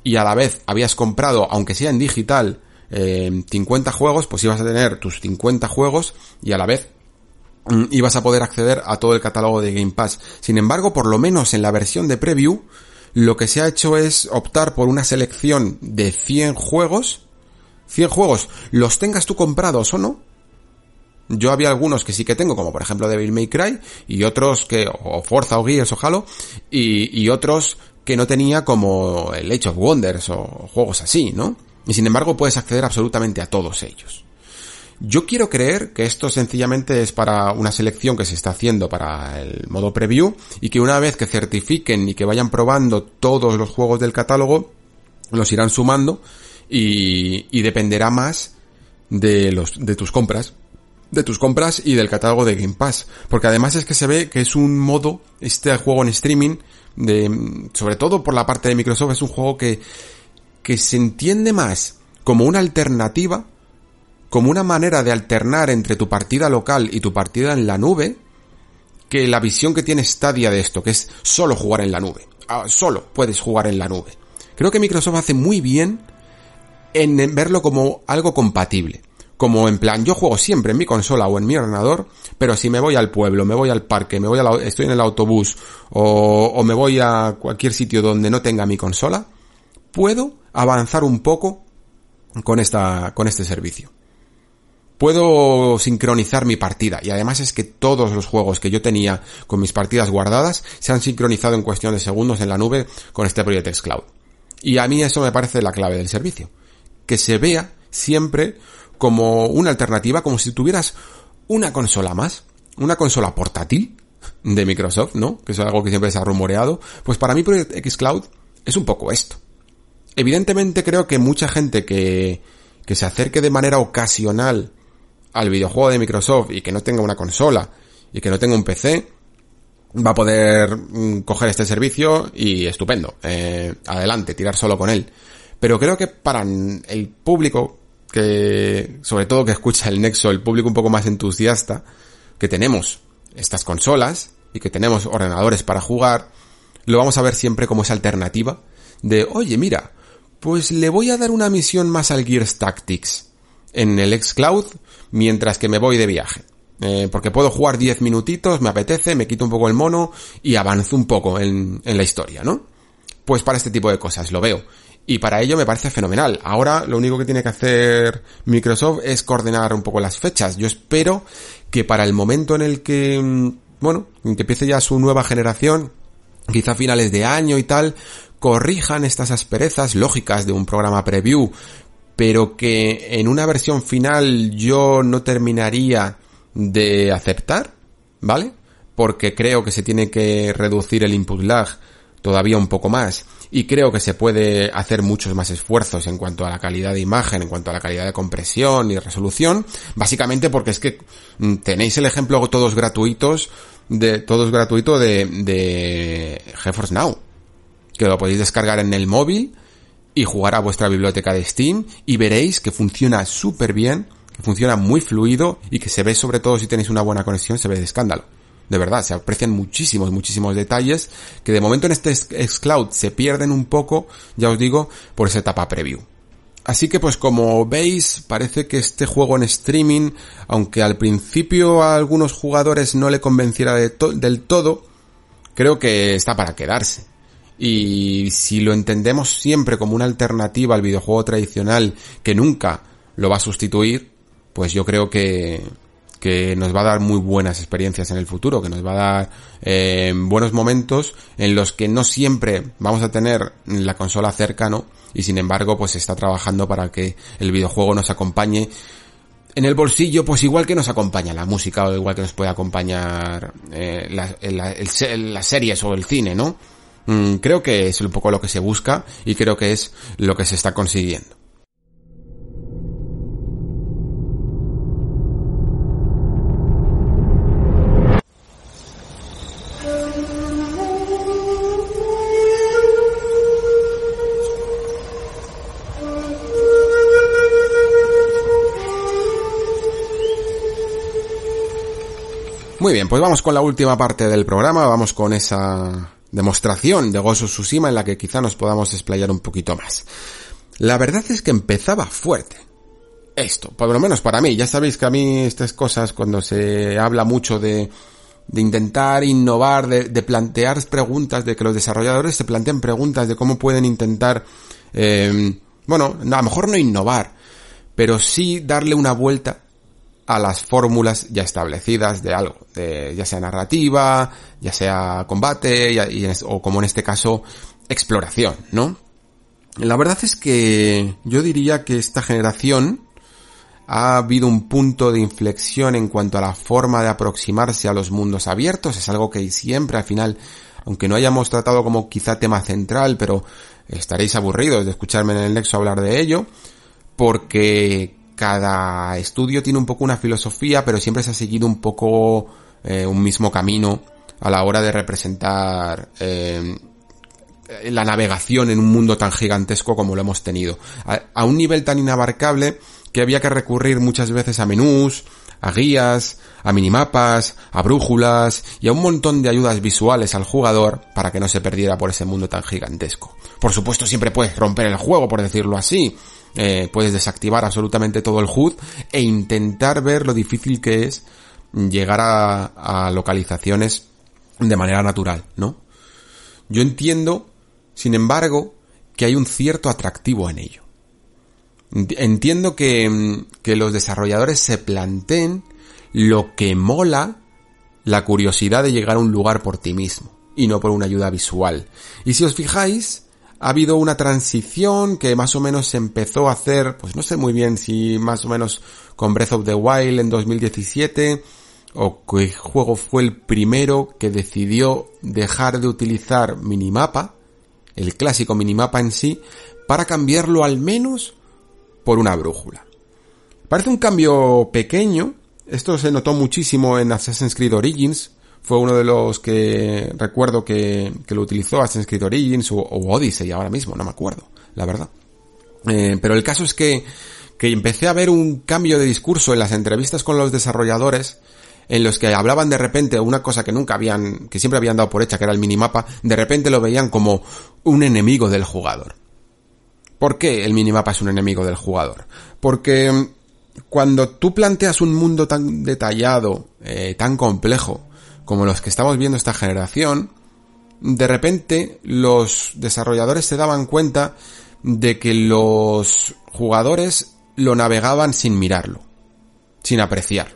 y a la vez habías comprado, aunque sea en digital, eh, 50 juegos, pues ibas a tener tus 50 juegos y a la vez mm, ibas a poder acceder a todo el catálogo de Game Pass. Sin embargo, por lo menos en la versión de preview, lo que se ha hecho es optar por una selección de 100 juegos, 100 juegos, los tengas tú comprados o no, yo había algunos que sí que tengo, como por ejemplo Devil May Cry, y otros que, o Forza o Gears o Halo, y, y otros que no tenía como el Age of Wonders o juegos así, ¿no? Y sin embargo puedes acceder absolutamente a todos ellos. Yo quiero creer que esto sencillamente es para una selección que se está haciendo para el modo preview y que una vez que certifiquen y que vayan probando todos los juegos del catálogo, los irán sumando y, y dependerá más de los, de tus compras de tus compras y del catálogo de Game Pass. Porque además es que se ve que es un modo, este juego en streaming, de, sobre todo por la parte de Microsoft, es un juego que, que se entiende más como una alternativa, como una manera de alternar entre tu partida local y tu partida en la nube, que la visión que tiene Stadia de esto, que es solo jugar en la nube. Ah, solo puedes jugar en la nube. Creo que Microsoft hace muy bien en verlo como algo compatible como en plan, yo juego siempre en mi consola o en mi ordenador, pero si me voy al pueblo, me voy al parque, me voy a estoy en el autobús o, o me voy a cualquier sitio donde no tenga mi consola, puedo avanzar un poco con esta, con este servicio. Puedo sincronizar mi partida y además es que todos los juegos que yo tenía con mis partidas guardadas se han sincronizado en cuestión de segundos en la nube con este Project X Cloud. Y a mí eso me parece la clave del servicio. Que se vea siempre como una alternativa, como si tuvieras una consola más, una consola portátil de Microsoft, ¿no? Que es algo que siempre se ha rumoreado. Pues para mí Project X Cloud es un poco esto. Evidentemente creo que mucha gente que, que se acerque de manera ocasional al videojuego de Microsoft y que no tenga una consola y que no tenga un PC, va a poder mm, coger este servicio y estupendo. Eh, adelante, tirar solo con él. Pero creo que para el público que, sobre todo que escucha el Nexo, el público un poco más entusiasta, que tenemos estas consolas y que tenemos ordenadores para jugar, lo vamos a ver siempre como esa alternativa de, oye, mira, pues le voy a dar una misión más al Gears Tactics en el xCloud mientras que me voy de viaje. Eh, porque puedo jugar 10 minutitos, me apetece, me quito un poco el mono y avanzo un poco en, en la historia, ¿no? Pues para este tipo de cosas lo veo. Y para ello me parece fenomenal. Ahora lo único que tiene que hacer Microsoft es coordinar un poco las fechas. Yo espero que para el momento en el que, mm, bueno, en que empiece ya su nueva generación, quizá finales de año y tal, corrijan estas asperezas lógicas de un programa preview, pero que en una versión final yo no terminaría de aceptar, ¿vale? Porque creo que se tiene que reducir el input lag todavía un poco más y creo que se puede hacer muchos más esfuerzos en cuanto a la calidad de imagen, en cuanto a la calidad de compresión y resolución, básicamente porque es que mm, tenéis el ejemplo todos gratuitos de todos gratuito de de GeForce Now, que lo podéis descargar en el móvil y jugar a vuestra biblioteca de Steam y veréis que funciona súper bien, que funciona muy fluido y que se ve sobre todo si tenéis una buena conexión, se ve de escándalo. De verdad, se aprecian muchísimos, muchísimos detalles que de momento en este xCloud se pierden un poco, ya os digo, por esa etapa preview. Así que pues como veis, parece que este juego en streaming, aunque al principio a algunos jugadores no le convenciera del todo, creo que está para quedarse. Y si lo entendemos siempre como una alternativa al videojuego tradicional que nunca lo va a sustituir, pues yo creo que, que nos va a dar muy buenas experiencias en el futuro, que nos va a dar eh, buenos momentos en los que no siempre vamos a tener la consola cercano y sin embargo pues está trabajando para que el videojuego nos acompañe en el bolsillo pues igual que nos acompaña la música o igual que nos puede acompañar eh, las series o el cine, ¿no? Mm, creo que es un poco lo que se busca y creo que es lo que se está consiguiendo. Muy bien, pues vamos con la última parte del programa, vamos con esa demostración de Gozo Tsushima en la que quizá nos podamos explayar un poquito más. La verdad es que empezaba fuerte. Esto, por lo menos para mí, ya sabéis que a mí estas cosas cuando se habla mucho de, de intentar innovar, de, plantear preguntas, de que los desarrolladores se planteen preguntas de cómo pueden intentar, eh, bueno, a lo mejor no innovar, pero sí darle una vuelta a las fórmulas ya establecidas de algo, de, ya sea narrativa, ya sea combate, o como en este caso, exploración, ¿no? La verdad es que yo diría que esta generación ha habido un punto de inflexión en cuanto a la forma de aproximarse a los mundos abiertos, es algo que siempre al final, aunque no hayamos tratado como quizá tema central, pero estaréis aburridos de escucharme en el Nexo hablar de ello, porque cada estudio tiene un poco una filosofía, pero siempre se ha seguido un poco eh, un mismo camino a la hora de representar eh, la navegación en un mundo tan gigantesco como lo hemos tenido. A, un nivel tan inabarcable que había que recurrir muchas veces a menús, a guías, a minimapas, a brújulas y a un montón de ayudas visuales al jugador para que no se perdiera por ese mundo tan gigantesco. Por supuesto siempre puedes romper el juego, por decirlo así, eh, puedes desactivar absolutamente todo el HUD e intentar ver lo difícil que es llegar a, a localizaciones de manera natural, ¿no? Yo entiendo, sin embargo, que hay un cierto atractivo en ello. Entiendo que, que los desarrolladores se planteen lo que mola la curiosidad de llegar a un lugar por ti mismo y no por una ayuda visual. Y si os fijáis, ha habido una transición que más o menos se empezó a hacer, pues no sé muy bien si más o menos con Breath of the Wild en 2017 o qué juego fue el primero que decidió dejar de utilizar minimapa, el clásico minimapa en sí, para cambiarlo al menos por una brújula. Parece un cambio pequeño, esto se notó muchísimo en Assassin's Creed Origins, fue uno de los que recuerdo que, lo utilizó Assassin's Creed Origins o, Odyssey ahora mismo, no me acuerdo, la verdad. Eh, pero el caso es que, que empecé a ver un cambio de discurso en las entrevistas con los desarrolladores en los que hablaban de repente una cosa que nunca habían, que siempre habían dado por hecha, que era el minimapa, de repente lo veían como un enemigo del jugador. ¿Por qué el minimapa es un enemigo del jugador? Porque mm, cuando tú planteas un mundo tan detallado, eh, tan complejo, como los que estamos viendo esta generación, de repente los desarrolladores se daban cuenta de que los jugadores lo navegaban sin mirarlo, sin apreciarlo.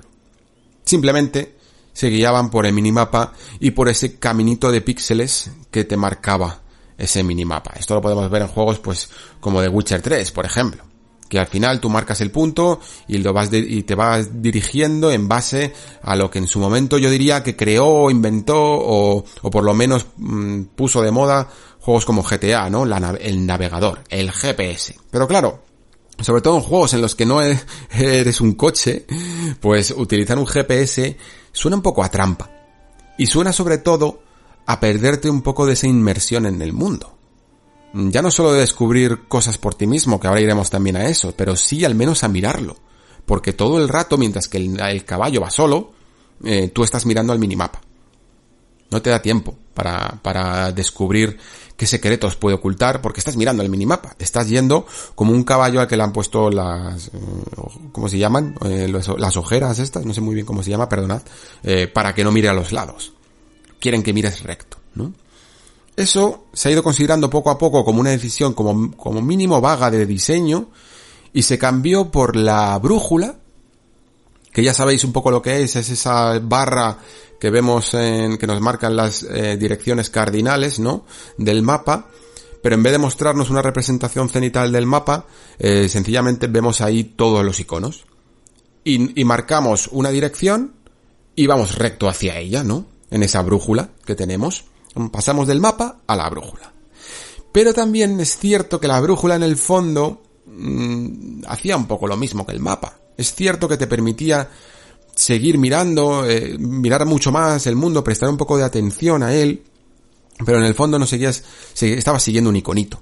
Simplemente se guiaban por el minimapa y por ese caminito de píxeles que te marcaba ese minimapa. Esto lo podemos ver en juegos pues como The Witcher 3, por ejemplo, que al final tú marcas el punto y lo vas y te vas dirigiendo en base a lo que en su momento yo diría que creó, inventó o, o por lo menos mm, puso de moda juegos como GTA, ¿no? el navegador, el GPS. Pero claro, sobre todo en juegos en los que no eres un coche, pues utilizar un GPS suena un poco a trampa. Y suena sobre todo a perderte un poco de esa inmersión en el mundo. Ya no solo de descubrir cosas por ti mismo, que ahora iremos también a eso, pero sí al menos a mirarlo. Porque todo el rato, mientras que el, caballo va solo, eh, tú estás mirando al minimapa. No te da tiempo para, para descubrir qué secretos puede ocultar, porque estás mirando el minimapa, estás yendo como un caballo al que le han puesto las, eh, ¿cómo se llaman? Eh, las ojeras estas, no sé muy bien cómo se llama, perdonad, eh, para que no mire a los lados. Quieren que mires recto, ¿no? Eso se ha ido considerando poco a poco como una decisión como, como mínimo vaga de diseño y se cambió por la brújula, que ya sabéis un poco lo que es, es esa barra que vemos en, que nos marcan las eh, direcciones cardinales, ¿no? Del mapa, pero en vez de mostrarnos una representación cenital del mapa, eh, sencillamente vemos ahí todos los iconos. Y, y, marcamos una dirección y vamos recto hacia ella, ¿no? En esa brújula que tenemos. Pasamos del mapa a la brújula. Pero también es cierto que la brújula en el fondo mm, hacía un poco lo mismo que el mapa. Es cierto que te permitía seguir mirando, eh, mirar mucho más el mundo, prestar un poco de atención a él, pero en el fondo no seguías, estaba siguiendo un iconito.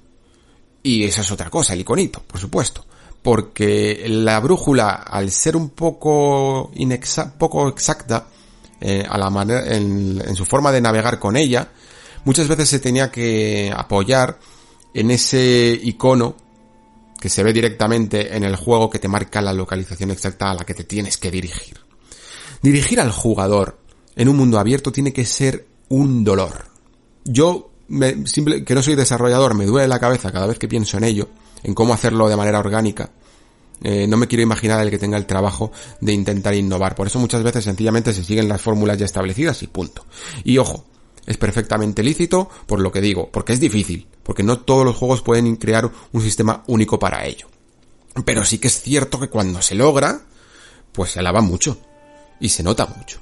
Y esa es otra cosa, el iconito, por supuesto. Porque la brújula, al ser un poco poco exacta, eh, a la manera, en, en su forma de navegar con ella, muchas veces se tenía que apoyar en ese icono que se ve directamente en el juego que te marca la localización exacta a la que te tienes que dirigir. Dirigir al jugador en un mundo abierto tiene que ser un dolor. Yo, me, simple, que no soy desarrollador, me duele la cabeza cada vez que pienso en ello, en cómo hacerlo de manera orgánica. Eh, no me quiero imaginar el que tenga el trabajo de intentar innovar. Por eso muchas veces sencillamente se siguen las fórmulas ya establecidas y punto. Y ojo, es perfectamente lícito por lo que digo, porque es difícil, porque no todos los juegos pueden crear un sistema único para ello. Pero sí que es cierto que cuando se logra, pues se alaba mucho y se nota mucho.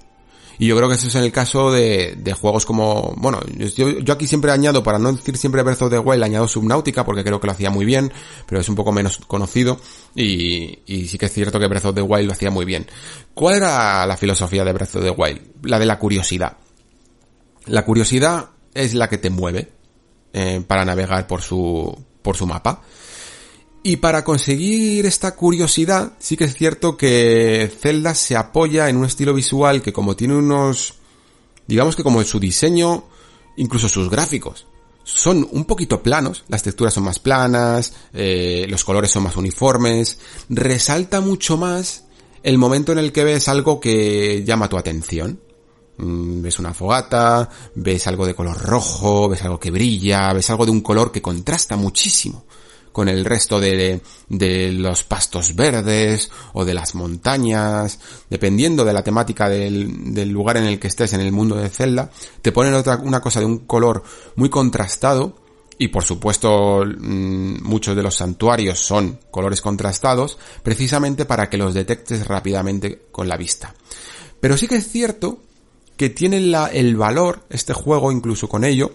Y yo creo que eso es en el caso de, de juegos como, bueno, yo, yo, aquí siempre añado, para no decir siempre Breath of the Wild, añado Subnautica porque creo que lo hacía muy bien, pero es un poco menos conocido y, y sí que es cierto que Breath of the Wild lo hacía muy bien. ¿Cuál era la filosofía de Breath of the Wild? La de la curiosidad. La curiosidad es la que te mueve eh, para navegar por su, por su mapa. Y para conseguir esta curiosidad, sí que es cierto que Zelda se apoya en un estilo visual que como tiene unos, digamos que como su diseño, incluso sus gráficos, son un poquito planos, las texturas son más planas, eh, los colores son más uniformes, resalta mucho más el momento en el que ves algo que llama tu atención. Mm, ves una fogata, ves algo de color rojo, ves algo que brilla, ves algo de un color que contrasta muchísimo con el resto de, de los pastos verdes o de las montañas, dependiendo de la temática del, del lugar en el que estés en el mundo de Zelda, te ponen otra, una cosa de un color muy contrastado, y por supuesto mm, muchos de los santuarios son colores contrastados, precisamente para que los detectes rápidamente con la vista. Pero sí que es cierto que tiene el valor, este juego incluso con ello,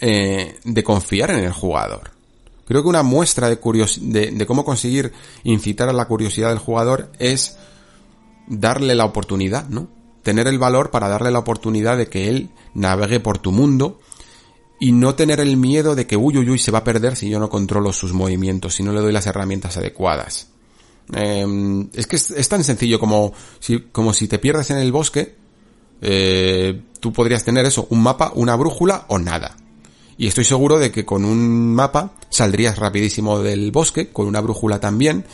eh, de confiar en el jugador. Creo que una muestra de, de, de cómo conseguir incitar a la curiosidad del jugador es darle la oportunidad, ¿no? Tener el valor para darle la oportunidad de que él navegue por tu mundo y no tener el miedo de que uy uy uy se va a perder si yo no controlo sus movimientos, si no le doy las herramientas adecuadas. Eh, es que es, tan sencillo como si, como si te pierdes en el bosque, eh, tú podrías tener eso, un mapa, una brújula o nada. Y estoy seguro de que con un mapa saldrías rapidísimo del bosque, con una brújula también,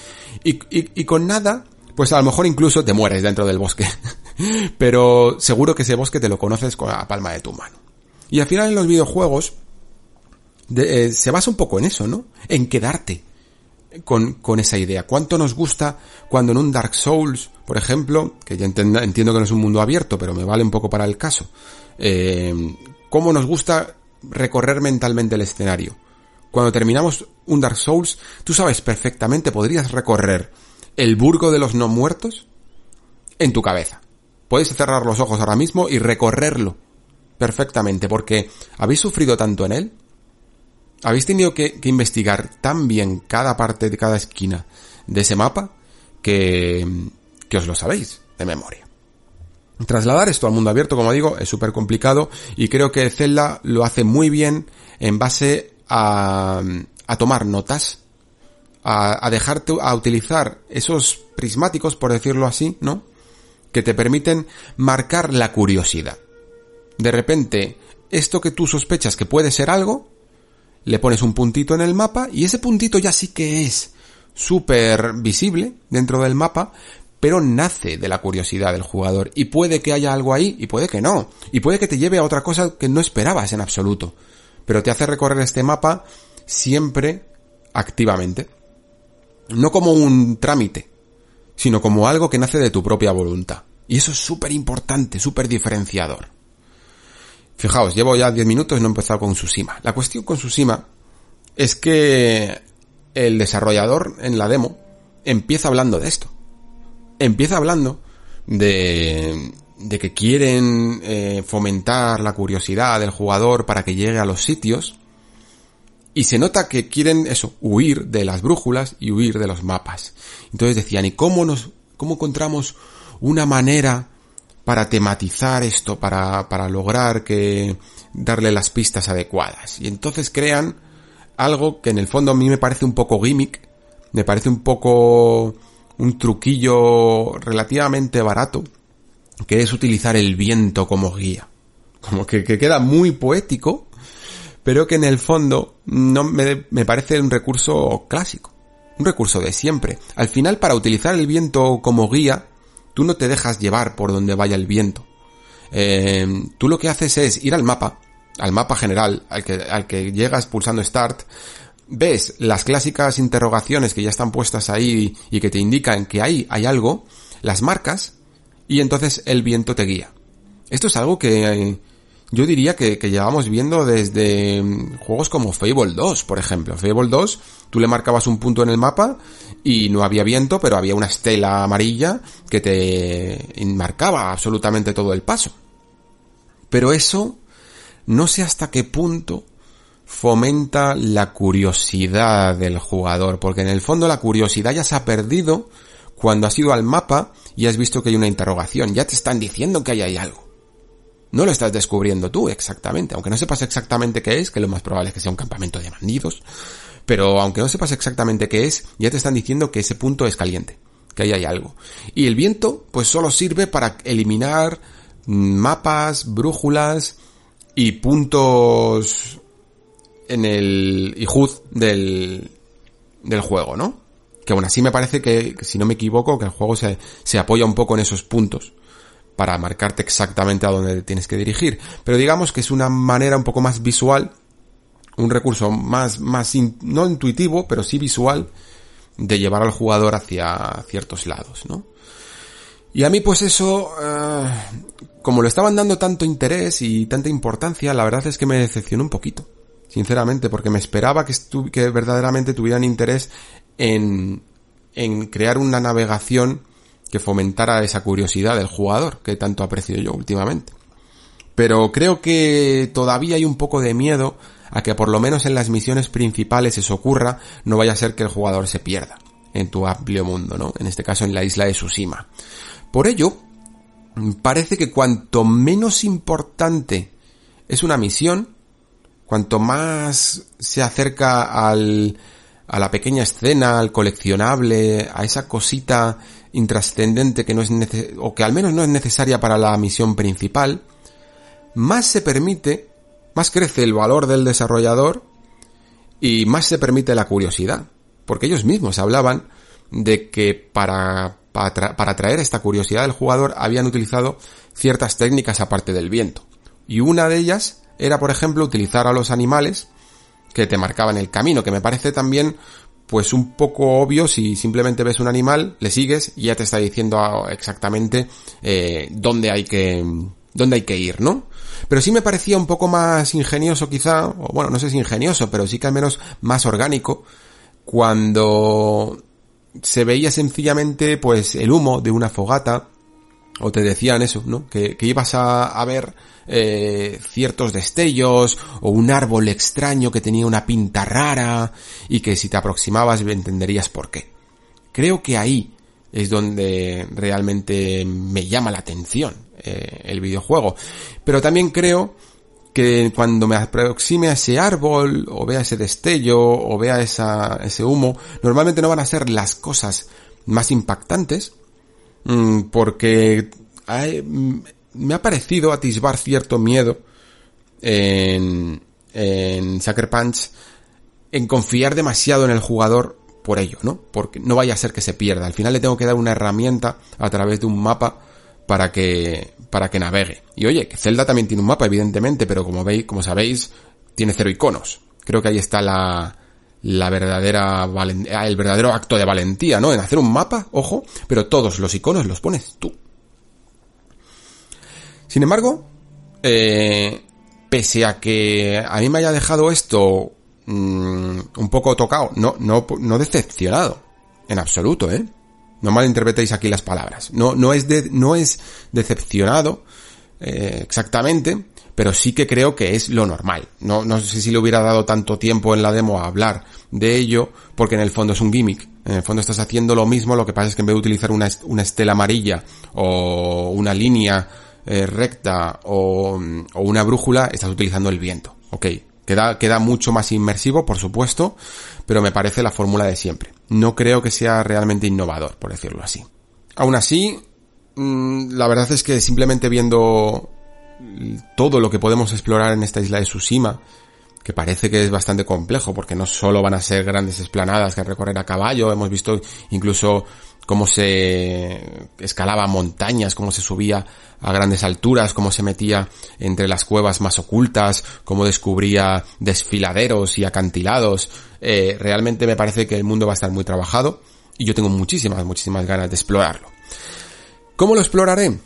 y, y, con nada, pues a lo mejor incluso te mueres dentro del bosque. Pero seguro que ese bosque te lo conoces con la palma de tu mano. Y al final en los videojuegos eh, se basa un poco en eso, ¿no? En quedarte con, con, esa idea. ¿Cuánto nos gusta cuando en un Dark Souls, por ejemplo, que ya entiendo, que no es un mundo abierto, pero me vale un poco para el caso, eh, cómo nos gusta recorrer mentalmente el escenario? Cuando terminamos un Dark Souls, tú sabes perfectamente, podrías recorrer el burgo de los no muertos en tu cabeza. Puedes cerrar los ojos ahora mismo y recorrerlo perfectamente, porque habéis sufrido tanto en él, habéis tenido que, investigar tan bien cada parte de cada esquina de ese mapa que, que os lo sabéis de memoria. Trasladar esto al mundo abierto, como digo, es súper complicado y creo que Zelda lo hace muy bien en base a, a tomar notas, a, a dejarte a utilizar esos prismáticos, por decirlo así, ¿no? Que te permiten marcar la curiosidad de repente, esto que tú sospechas que puede ser algo, le pones un puntito en el mapa y ese puntito ya sí que es súper visible dentro del mapa, pero nace de la curiosidad del jugador y puede que haya algo ahí y puede que no, y puede que te lleve a otra cosa que no esperabas en absoluto, pero te hace recorrer este mapa siempre activamente, no como un trámite, sino como algo que nace de tu propia voluntad. Y eso es súper importante, súper diferenciador. Fijaos, llevo ya 10 minutos y no he empezado con Tsushima. La cuestión con Tsushima es que el desarrollador en la demo empieza hablando de esto. Empieza hablando de, de que quieren eh, fomentar la curiosidad del jugador para que llegue a los sitios. Y se nota que quieren eso, huir de las brújulas y huir de los mapas. Entonces decían, ¿y cómo nos, cómo encontramos una manera para tematizar esto, para, para lograr que darle las pistas adecuadas. Y entonces crean algo que en el fondo a mí me parece un poco gimmick, me parece un poco un truquillo relativamente barato, que es utilizar el viento como guía. Como que, que queda muy poético, pero que en el fondo no me, me parece un recurso clásico, un recurso de siempre. Al final, para utilizar el viento como guía, Tú no te dejas llevar por donde vaya el viento. Eh, tú lo que haces es ir al mapa, al mapa general, al que, al que llegas pulsando Start, ves las clásicas interrogaciones que ya están puestas ahí y que te indican que ahí hay algo, las marcas y entonces el viento te guía. Esto es algo que yo diría que, que, llevamos viendo desde mm, juegos como Fable 2, por ejemplo. Fable 2, tú le marcabas un punto en el mapa y no había viento, pero había una estela amarilla que te marcaba absolutamente todo el paso. Pero eso, no sé hasta qué punto fomenta la curiosidad del jugador, porque en el fondo la curiosidad ya se ha perdido cuando has ido al mapa y has visto que hay una interrogación, ya te están diciendo que ahí hay algo. No lo estás descubriendo tú exactamente, aunque no sepas exactamente qué es, que lo más probable es que sea un campamento de bandidos, pero aunque no sepas exactamente qué es, ya te están diciendo que ese punto es caliente, que ahí hay algo. Y el viento, pues solo sirve para eliminar mapas, brújulas y puntos en el HUD del, del juego, ¿no? Que aún así me parece que, si no me equivoco, que el juego se, se apoya un poco en esos puntos para marcarte exactamente a dónde tienes que dirigir. Pero digamos que es una manera un poco más visual, un recurso más, más no intuitivo, pero sí visual, de llevar al jugador hacia ciertos lados, ¿no? Y a mí pues eso, eh, como lo estaban dando tanto interés y tanta importancia, la verdad es que me decepcionó un poquito, sinceramente, porque me esperaba que, que verdaderamente tuvieran interés en, en crear una navegación que fomentara esa curiosidad del jugador que tanto aprecio yo últimamente. Pero creo que todavía hay un poco de miedo a que por lo menos en las misiones principales eso ocurra, no vaya a ser que el jugador se pierda en tu amplio mundo, ¿no? En este caso en la isla de Tsushima. Por ello, parece que cuanto menos importante es una misión, cuanto más se acerca al, a la pequeña escena, al coleccionable, a esa cosita intrascendente que no es o que al menos no es necesaria para la misión principal, más se permite, más crece el valor del desarrollador y más se permite la curiosidad. Porque ellos mismos hablaban de que para, para, atraer esta curiosidad del jugador habían utilizado ciertas técnicas aparte del viento. Y una de ellas era, por ejemplo, utilizar a los animales que te marcaban el camino, que me parece también pues un poco obvio si simplemente ves un animal, le sigues y ya te está diciendo exactamente eh, dónde hay que dónde hay que ir, ¿no? Pero sí me parecía un poco más ingenioso quizá, o bueno, no sé si ingenioso, pero sí que al menos más orgánico cuando se veía sencillamente pues el humo de una fogata o te decían eso, ¿no? Que, ibas a, ver eh, ciertos destellos o un árbol extraño que tenía una pinta rara y que si te aproximabas entenderías por qué. Creo que ahí es donde realmente me llama la atención eh, el videojuego. Pero también creo que cuando me aproxime a ese árbol, o vea ese destello, o vea ese humo, normalmente no van a ser las cosas más impactantes, mm, porque mm, me ha parecido atisbar cierto miedo en, en Sucker Punch en confiar demasiado en el jugador por ello, ¿no? Porque no vaya a ser que se pierda. Al final le tengo que dar una herramienta a través de un mapa para que, para que navegue. Y oye, que Zelda también tiene un mapa, evidentemente, pero como veis, como sabéis, tiene cero iconos. Creo que ahí está la, la verdadera, el verdadero acto de valentía, ¿no? En hacer un mapa, ojo, pero todos los iconos los pones tú. Sin embargo, eh, pese a que a mí me haya dejado esto mm, un poco tocado, no, no, no decepcionado, en absoluto, ¿eh? No malinterpretéis aquí las palabras. No, no es de, no es decepcionado, eh, exactamente, pero sí que creo que es lo normal. No, no sé si le hubiera dado tanto tiempo en la demo a hablar de ello, porque en el fondo es un gimmick. En el fondo estás haciendo lo mismo, lo que pasa es que en vez de utilizar una, una estela amarilla o una línea eh, recta o, o, una brújula, estás utilizando el viento. Ok, queda, queda mucho más inmersivo, por supuesto, pero me parece la fórmula de siempre no creo que sea realmente innovador, por decirlo así. Aún así, mm, la verdad es que simplemente viendo todo lo que podemos explorar en esta isla de Tsushima, que parece que es bastante complejo, porque no solo van a ser grandes esplanadas que recorrer a caballo, hemos visto incluso cómo se escalaba montañas, cómo se subía a grandes alturas, cómo se metía entre las cuevas más ocultas, cómo descubría desfiladeros y acantilados. Eh, realmente me parece que el mundo va a estar muy trabajado y yo tengo muchísimas, muchísimas ganas de explorarlo. ¿Cómo lo exploraré?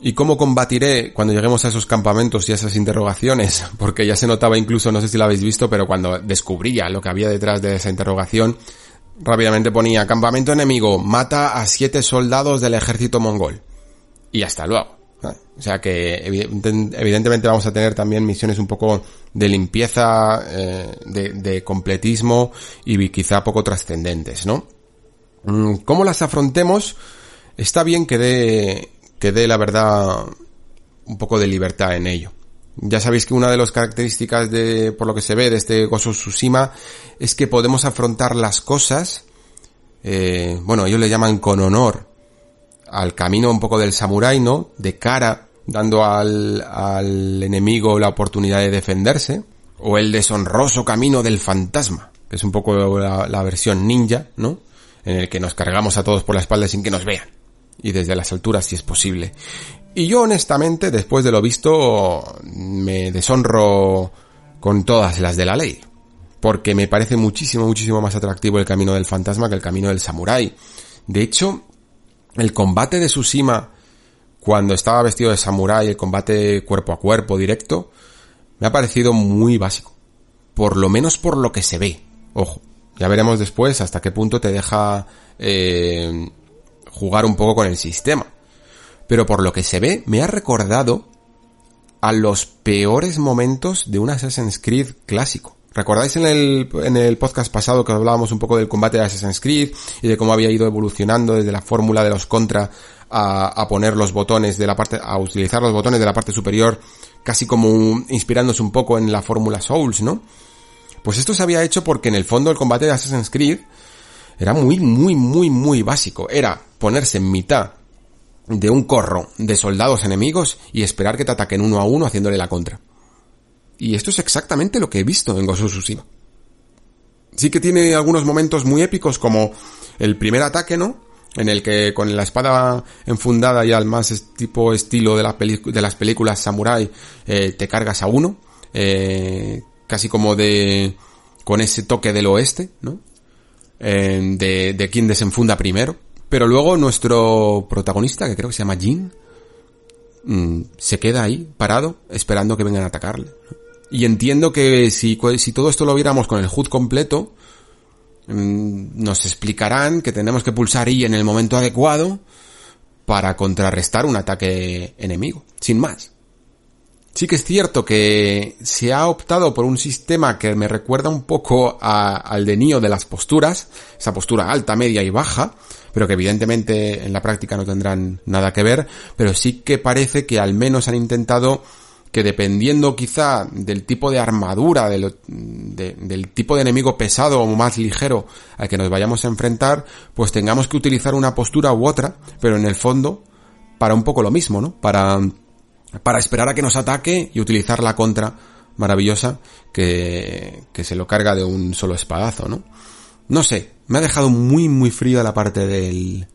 ¿Y cómo combatiré cuando lleguemos a esos campamentos y a esas interrogaciones? Porque ya se notaba incluso, no sé si lo habéis visto, pero cuando descubría lo que había detrás de esa interrogación, rápidamente ponía campamento enemigo, mata a siete soldados del ejército mongol. Y hasta luego. O sea que evidentemente vamos a tener también misiones un poco de limpieza, eh, de, completismo y quizá poco trascendentes, ¿no? Mm, ¿Cómo las afrontemos? Está bien que dé, que dé la verdad un poco de libertad en ello. Ya sabéis que una de las características de, por lo que se ve de este Gozo Tsushima es que podemos afrontar las cosas, eh, bueno, ellos le llaman con honor al camino un poco del samurái, ¿no? De cara, dando al, al enemigo la oportunidad de defenderse, o el deshonroso camino del fantasma, que es un poco la, la versión ninja, ¿no? En el que nos cargamos a todos por la espalda sin que nos vean y desde las alturas si es posible. Y yo honestamente, después de lo visto, me deshonro con todas las de la ley. Porque me parece muchísimo, muchísimo más atractivo el camino del fantasma que el camino del samurái. De hecho, el combate de Tsushima, cuando estaba vestido de samurái, el combate cuerpo a cuerpo directo, me ha parecido muy básico. Por lo menos por lo que se ve. Ojo, ya veremos después hasta qué punto te deja eh, jugar un poco con el sistema. Pero por lo que se ve, me ha recordado a los peores momentos de un Assassin's Creed clásico. ¿Recordáis en el, en el podcast pasado que hablábamos un poco del combate de Assassin's Creed y de cómo había ido evolucionando desde la fórmula de los contra a, a, poner los botones de la parte, a utilizar los botones de la parte superior casi como inspirándose un poco en la fórmula Souls, ¿no? Pues esto se había hecho porque en el fondo el combate de Assassin's Creed era muy, muy, muy, muy básico. Era ponerse en mitad de un corro de soldados enemigos y esperar que te ataquen uno a uno haciéndole la contra. Y esto es exactamente lo que he visto en Ghost of Tsushima. Sí que tiene algunos momentos muy épicos como el primer ataque, ¿no? En el que con la espada enfundada y al más tipo estilo de, la de las películas samurai eh, te cargas a uno. Eh, casi como de... con ese toque del oeste, ¿no? Eh, de, de quien desenfunda primero. Pero luego nuestro protagonista, que creo que se llama Jin, mm, se queda ahí, parado, esperando que vengan a atacarle. Y entiendo que si, si todo esto lo viéramos con el HUD completo, mm, nos explicarán que tenemos que pulsar I en el momento adecuado para contrarrestar un ataque enemigo, sin más. Sí que es cierto que se ha optado por un sistema que me recuerda un poco al de Nio de las posturas, esa postura alta, media y baja, pero que evidentemente en la práctica no tendrán nada que ver, pero sí que parece que al menos han intentado que dependiendo quizá del tipo de armadura, de del tipo de enemigo pesado o más ligero al que nos vayamos a enfrentar, pues tengamos que utilizar una postura u otra, pero en el fondo para un poco lo mismo, ¿no? Para para esperar a que nos ataque y utilizar la contra maravillosa que, que se lo carga de un solo espadazo, ¿no? No sé, me ha dejado muy muy fría la parte del,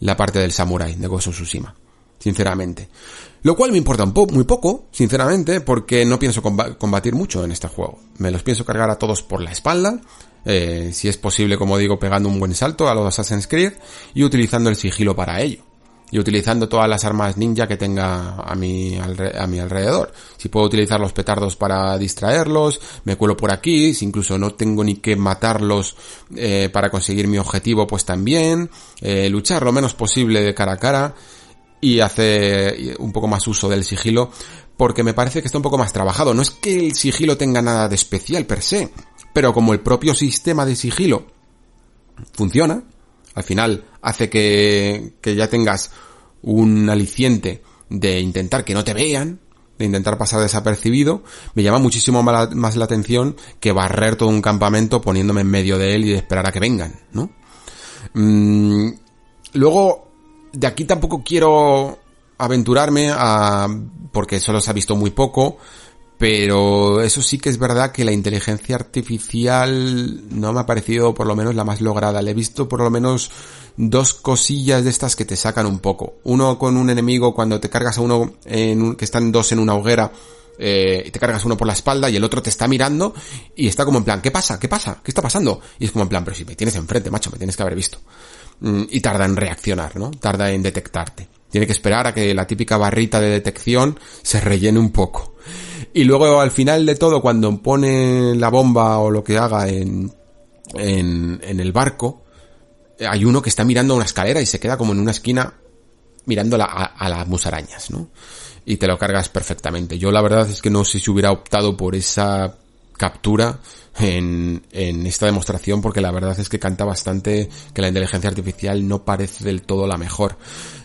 la parte del samurai de Tsushima, sinceramente. Lo cual me importa un po muy poco, sinceramente, porque no pienso combatir mucho en este juego. Me los pienso cargar a todos por la espalda, eh, si es posible, como digo, pegando un buen salto a los Assassin's Creed y utilizando el sigilo para ello y utilizando todas las armas ninja que tenga a mi, a mi alrededor. Si puedo utilizar los petardos para distraerlos, me cuelo por aquí, si incluso no tengo ni que matarlos eh, para conseguir mi objetivo, pues también, eh, luchar lo menos posible de cara a cara y hacer un poco más uso del sigilo porque me parece que está un poco más trabajado. No es que el sigilo tenga nada de especial per se, pero como el propio sistema de sigilo funciona, al final hace que, que ya tengas un aliciente de intentar que no te vean, de intentar pasar desapercibido, me llama muchísimo más la atención que barrer todo un campamento poniéndome en medio de él y de esperar a que vengan, ¿no? Mm, luego, de aquí tampoco quiero aventurarme a, porque solo se ha visto muy poco, pero eso sí que es verdad que la inteligencia artificial no me ha parecido por lo menos la más lograda. Le he visto por lo menos dos cosillas de estas que te sacan un poco. Uno con un enemigo cuando te cargas a uno en que están dos en una hoguera eh, te cargas uno por la espalda y el otro te está mirando y está como en plan, ¿qué pasa? ¿Qué pasa? ¿Qué está pasando? Y es como en plan, pero si me tienes enfrente, macho, me tienes que haber visto. Mm, y tarda en reaccionar, ¿no? Tarda en detectarte. Tiene que esperar a que la típica barrita de detección se rellene un poco. Y luego al final de todo, cuando pone la bomba o lo que haga en, en, el barco, hay uno que está mirando una escalera y se queda como en una esquina mirando a, a, las musarañas, ¿no? Y te lo cargas perfectamente. Yo la verdad es que no sé si hubiera optado por esa captura en, esta demostración porque la verdad es que canta bastante que la inteligencia artificial no parece del todo la mejor.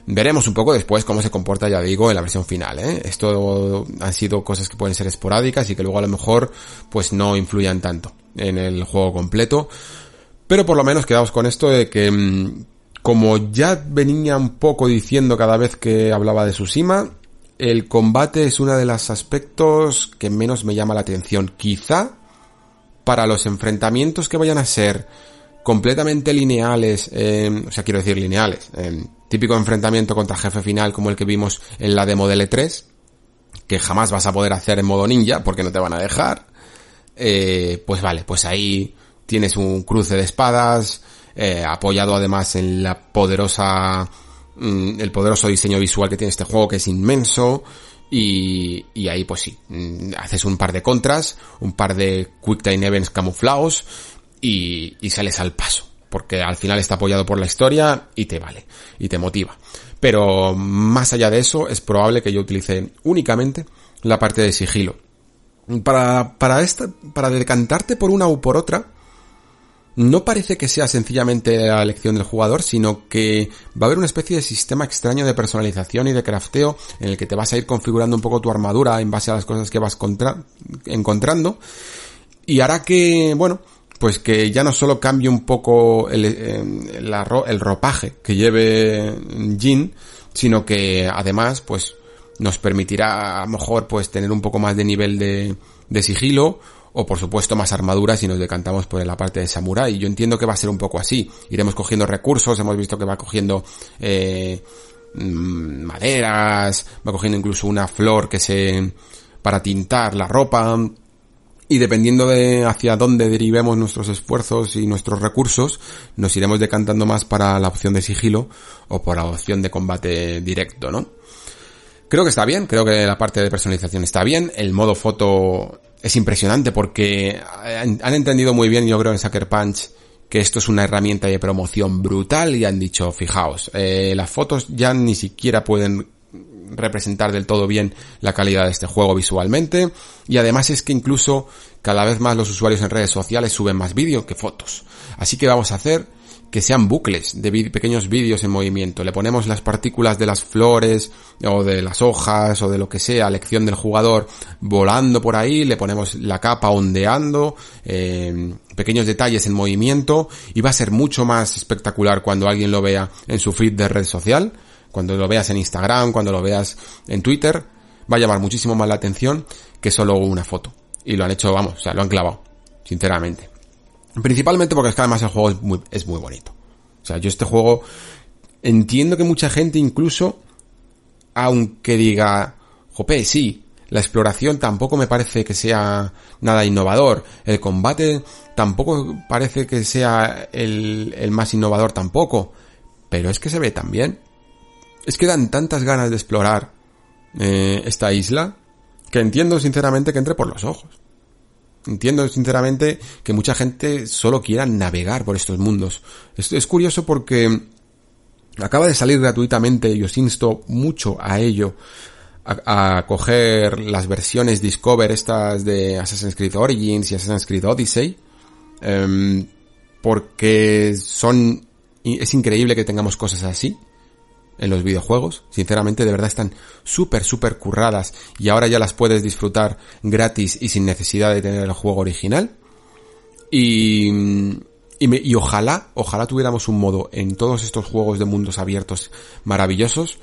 Veremos un poco después cómo se comporta, ya digo, en la versión final, ¿eh? Esto han sido cosas que pueden ser esporádicas y que luego a lo mejor pues no influyan tanto en el juego completo. Pero por lo menos quedamos con esto de que mm, como ya venía un poco diciendo cada vez que hablaba de Tsushima, el combate es uno de los aspectos que menos me llama la atención. Quizá para los enfrentamientos que vayan a ser completamente lineales, eh, o sea, quiero decir lineales, eh, típico enfrentamiento contra jefe final como el que vimos en la demo del E3, que jamás vas a poder hacer en modo ninja porque no te van a dejar, eh, pues vale, pues ahí tienes un cruce de espadas, eh, apoyado además en la poderosa, mm, el poderoso diseño visual que tiene este juego que es inmenso, y, y ahí pues sí, mm, haces un par de contras, un par de quick time events camuflados, y, y sales al paso porque al final está apoyado por la historia y te vale, y te motiva. Pero más allá de eso, es probable que yo utilice únicamente la parte de sigilo. Para, para esta, para decantarte por una u por otra, no parece que sea sencillamente la elección del jugador, sino que va a haber una especie de sistema extraño de personalización y de crafteo en el que te vas a ir configurando un poco tu armadura en base a las cosas que vas encontrando y hará que, bueno, pues que ya no solo cambie un poco el, eh, el ropaje que lleve Jin, sino que además, pues nos permitirá a lo mejor pues tener un poco más de nivel de, de sigilo o por supuesto más armaduras si nos decantamos por la parte de samurai. Yo entiendo que va a ser un poco así. Iremos cogiendo recursos, hemos visto que va cogiendo eh, mm, maderas, va cogiendo incluso una flor que se para tintar la ropa y dependiendo de hacia dónde derivemos nuestros esfuerzos y nuestros recursos, nos iremos decantando más para la opción de sigilo o por la opción de combate directo, ¿no? Creo que está bien, creo que la parte de personalización está bien, el modo foto es impresionante porque han, entendido muy bien, yo creo, en Sucker Punch, que esto es una herramienta de promoción brutal y han dicho, fijaos, eh, las fotos ya ni siquiera pueden representar del todo bien la calidad de este juego visualmente y además es que incluso cada vez más los usuarios en redes sociales suben más vídeo que fotos. Así que vamos a hacer que sean bucles de pequeños vídeos en movimiento. Le ponemos las partículas de las flores o de las hojas o de lo que sea, lección del jugador volando por ahí, le ponemos la capa ondeando, eh, pequeños detalles en movimiento y va a ser mucho más espectacular cuando alguien lo vea en su feed de red social, cuando lo veas en Instagram, cuando lo veas en Twitter, va a llamar muchísimo más la atención que solo una foto. Y lo han hecho, vamos, o sea, lo han clavado, sinceramente. Principalmente porque es que además el juego es muy, es muy bonito. O sea, yo este juego entiendo que mucha gente incluso, aunque diga, jope, sí, la exploración tampoco me parece que sea nada innovador. El combate tampoco parece que sea el, más innovador tampoco. Pero es que se ve tan bien. Es que dan tantas ganas de explorar eh, esta isla que entiendo sinceramente que entre por los ojos. Entiendo sinceramente que mucha gente solo quiera navegar por estos mundos. Esto es curioso porque acaba de salir gratuitamente y os insto mucho a ello. A, coger las versiones Discover estas de Assassin's Creed Origins y Assassin's Creed Odyssey. Em, porque son... Es increíble que tengamos cosas así en los videojuegos. Sinceramente, de verdad están súper, súper curradas y ahora ya las puedes disfrutar gratis y sin necesidad de tener el juego original. Y, y, ojalá, ojalá tuviéramos un modo en todos estos juegos de mundos abiertos maravillosos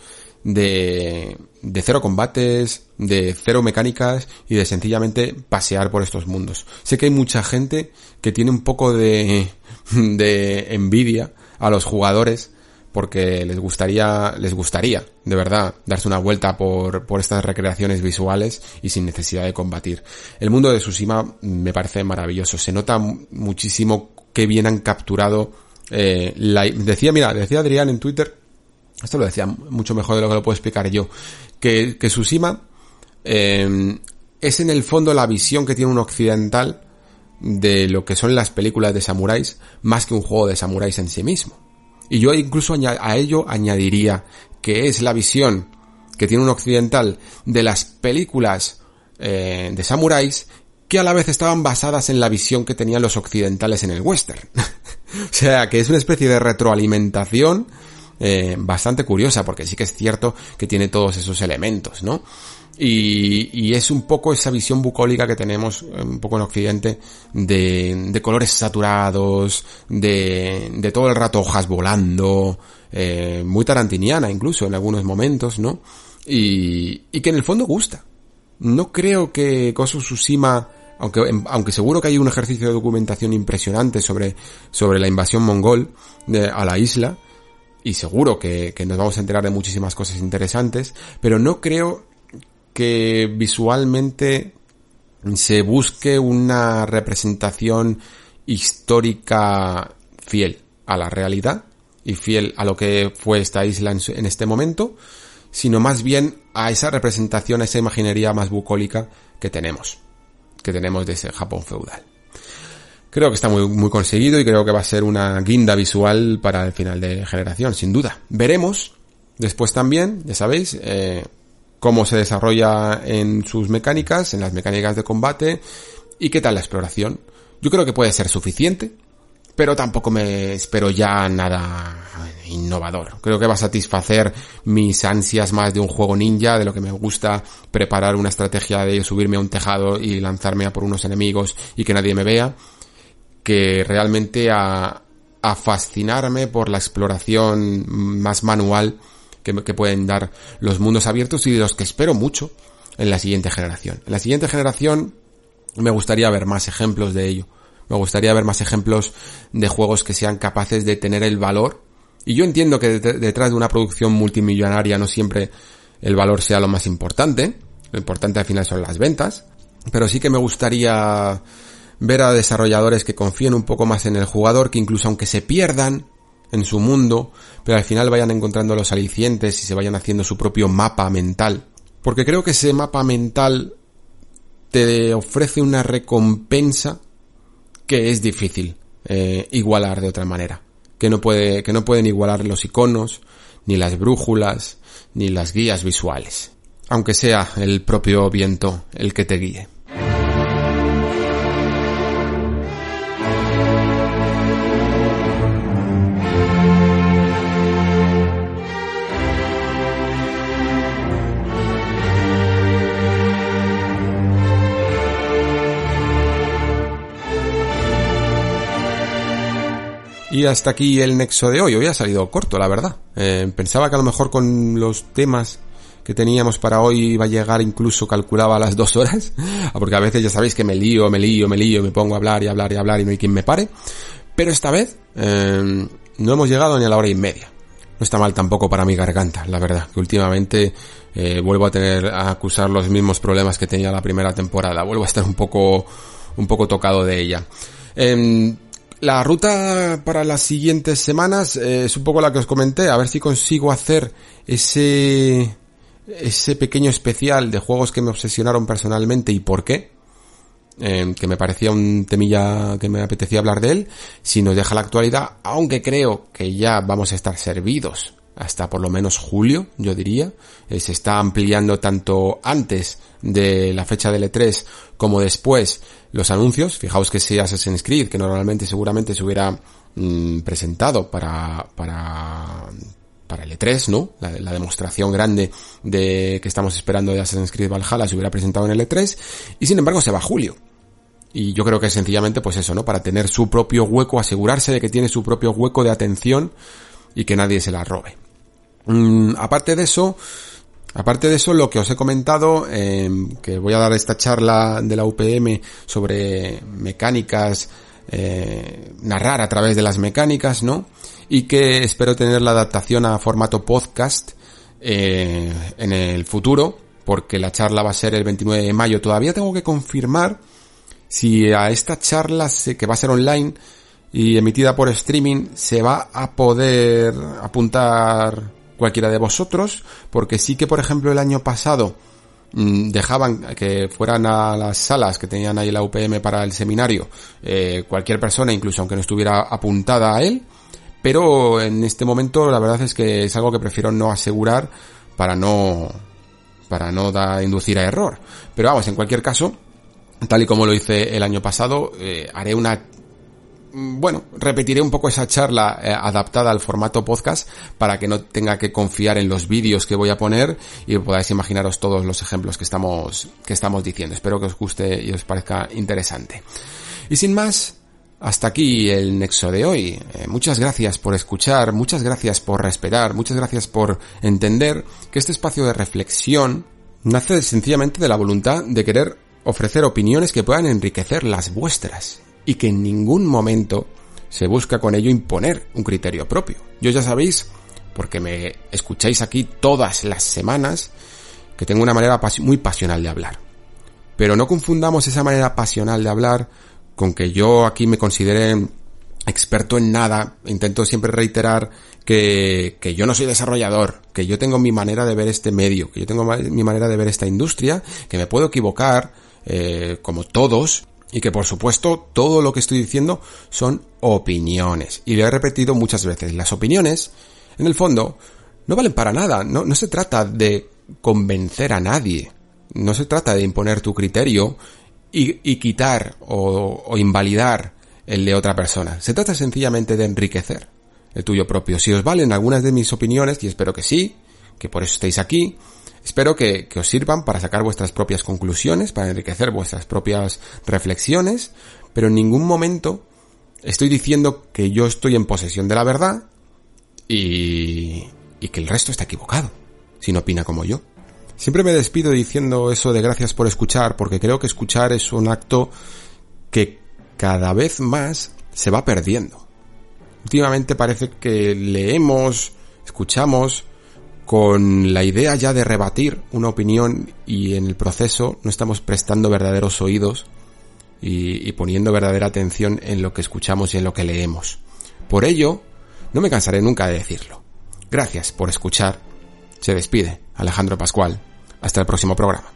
de, de cero combates, de cero mecánicas y de sencillamente pasear por estos mundos. Sé que hay mucha gente que tiene un poco de, de envidia a los jugadores porque les gustaría, les gustaría, de verdad, darse una vuelta por, por estas recreaciones visuales y sin necesidad de combatir. El mundo de Tsushima me parece maravilloso. Se nota muchísimo que bien han capturado, eh, la, decía, mira, decía Adrián en Twitter, esto lo decía mucho mejor de lo que lo puedo explicar yo, que, que eh, es en el fondo la visión que tiene un occidental de lo que son las películas de samuráis, más que un juego de samuráis en sí mismo. Y yo incluso a ello añadiría que es la visión que tiene un occidental de las películas eh, de samuráis que a la vez estaban basadas en la visión que tenían los occidentales en el western. o sea, que es una especie de retroalimentación eh, bastante curiosa, porque sí que es cierto que tiene todos esos elementos, ¿no? Y, y, es un poco esa visión bucólica que tenemos eh, un poco en Occidente de, de colores saturados, de, de, todo el rato hojas volando, eh, muy tarantiniana incluso en algunos momentos, ¿no? Y, y que en el fondo gusta. No creo que Kosu Tsushima, aunque, aunque seguro que hay un ejercicio de documentación impresionante sobre, sobre la invasión mongol de, a la isla, y seguro que nos vamos a enterar de muchísimas cosas interesantes, pero no creo que visualmente se busque una representación histórica fiel a la realidad y fiel a lo que fue esta isla en, este momento, sino más bien a esa representación, a esa imaginería más bucólica que tenemos, que tenemos de ese Japón feudal. Creo que está muy, muy conseguido y creo que va a ser una guinda visual para el final de generación, sin duda. Veremos después también, ya sabéis, eh, cómo se desarrolla en sus mecánicas, en las mecánicas de combate y qué tal la exploración. Yo creo que puede ser suficiente, pero tampoco me espero ya nada innovador. Creo que va a satisfacer mis ansias más de un juego ninja, de lo que me gusta preparar una estrategia de subirme a un tejado y lanzarme a por unos enemigos y que nadie me vea, que realmente a, a fascinarme por la exploración más manual que, pueden dar los mundos abiertos y de los que espero mucho en la siguiente generación. En la siguiente generación me gustaría ver más ejemplos de ello. Me gustaría ver más ejemplos de juegos que sean capaces de tener el valor. Y yo entiendo que detrás de una producción multimillonaria no siempre el valor sea lo más importante. Lo importante al final son las ventas. Pero sí que me gustaría ver a desarrolladores que confíen un poco más en el jugador, que incluso aunque se pierdan en su mundo, pero al final vayan encontrando los alicientes y se vayan haciendo su propio mapa mental. Porque creo que ese mapa mental te ofrece una recompensa que es difícil eh, igualar de otra manera. Que no puede, que no pueden igualar los iconos, ni las brújulas, ni las guías visuales. Aunque sea el propio viento el que te guíe. Y hasta aquí el nexo de hoy. Hoy ha salido corto, la verdad. Eh, pensaba que a lo mejor con los temas que teníamos para hoy iba a llegar incluso calculaba las dos horas. Porque a veces ya sabéis que me lío, me lío, me lío, me pongo a hablar y hablar y hablar y no hay quien me pare. Pero esta vez eh, no hemos llegado ni a la hora y media. No está mal tampoco para mi garganta, la verdad. Que últimamente eh, vuelvo a tener a acusar los mismos problemas que tenía la primera temporada. Vuelvo a estar un poco, un poco tocado de ella. Eh, la ruta para las siguientes semanas eh, es un poco la que os comenté, a ver si consigo hacer ese ese pequeño especial de juegos que me obsesionaron personalmente y por qué, eh, que me parecía un temilla que me apetecía hablar de él, si nos deja la actualidad, aunque creo que ya vamos a estar servidos hasta por lo menos julio, yo diría. Eh, se está ampliando tanto antes de la fecha del E3 como después los anuncios. Fijaos que si Assassin's Creed, que normalmente seguramente se hubiera mm, presentado para, para, para el E3, ¿no? La, demostración grande de que estamos esperando de Assassin's Creed Valhalla se hubiera presentado en el E3 y sin embargo se va a julio. Y yo creo que sencillamente pues eso, ¿no? Para tener su propio hueco, asegurarse de que tiene su propio hueco de atención y que nadie se la robe. Mm, aparte de eso, aparte de eso, lo que os he comentado, eh, que voy a dar esta charla de la UPM sobre mecánicas, eh, narrar a través de las mecánicas, ¿no? Y que espero tener la adaptación a formato podcast eh, en el futuro, porque la charla va a ser el 29 de mayo. Todavía tengo que confirmar si a esta charla, que va a ser online y emitida por streaming, se va a poder apuntar cualquiera de vosotros, porque sí que, por ejemplo, el año pasado mm, dejaban que fueran a las salas que tenían ahí la UPM para el seminario eh, cualquier persona, incluso aunque no estuviera apuntada a él, pero en este momento la verdad es que es algo que prefiero no asegurar para no para no da, inducir a error. Pero vamos, en cualquier caso, tal y como lo hice el año pasado, eh, haré una bueno, repetiré un poco esa charla eh, adaptada al formato podcast para que no tenga que confiar en los vídeos que voy a poner y podáis imaginaros todos los ejemplos que estamos, que estamos diciendo. Espero que os guste y os parezca interesante. Y sin más, hasta aquí el nexo de hoy. Eh, muchas gracias por escuchar, muchas gracias por respetar, muchas gracias por entender que este espacio de reflexión nace sencillamente de la voluntad de querer ofrecer opiniones que puedan enriquecer las vuestras y que en ningún momento se busca con ello imponer un criterio propio. Yo ya sabéis, porque me escucháis aquí todas las semanas, que tengo una manera muy pasional de hablar. Pero no confundamos esa manera pasional de hablar con que yo aquí me considere experto en nada. Intento siempre reiterar que, que, yo no soy desarrollador, que yo tengo mi manera de ver este medio, que yo tengo mi manera de ver esta industria, que me puedo equivocar, eh, como todos, y que por supuesto todo lo que estoy diciendo son opiniones. Y lo he repetido muchas veces. Las opiniones, en el fondo, no valen para nada. No, no se trata de convencer a nadie. No se trata de imponer tu criterio y, quitar o, o invalidar el de otra persona. Se trata sencillamente de enriquecer el tuyo propio. Si os valen algunas de mis opiniones, y espero que sí, que por eso estéis aquí, espero que, que, os sirvan para sacar vuestras propias conclusiones, para enriquecer vuestras propias reflexiones, pero en ningún momento estoy diciendo que yo estoy en posesión de la verdad y, y que el resto está equivocado, si no opina como yo. Siempre me despido diciendo eso de gracias por escuchar, porque creo que escuchar es un acto que cada vez más se va perdiendo. Últimamente parece que leemos, escuchamos, con la idea ya de rebatir una opinión y en el proceso no estamos prestando verdaderos oídos y, poniendo verdadera atención en lo que escuchamos y en lo que leemos. Por ello, no me cansaré nunca de decirlo. Gracias por escuchar. Se despide Alejandro Pascual. Hasta el próximo programa.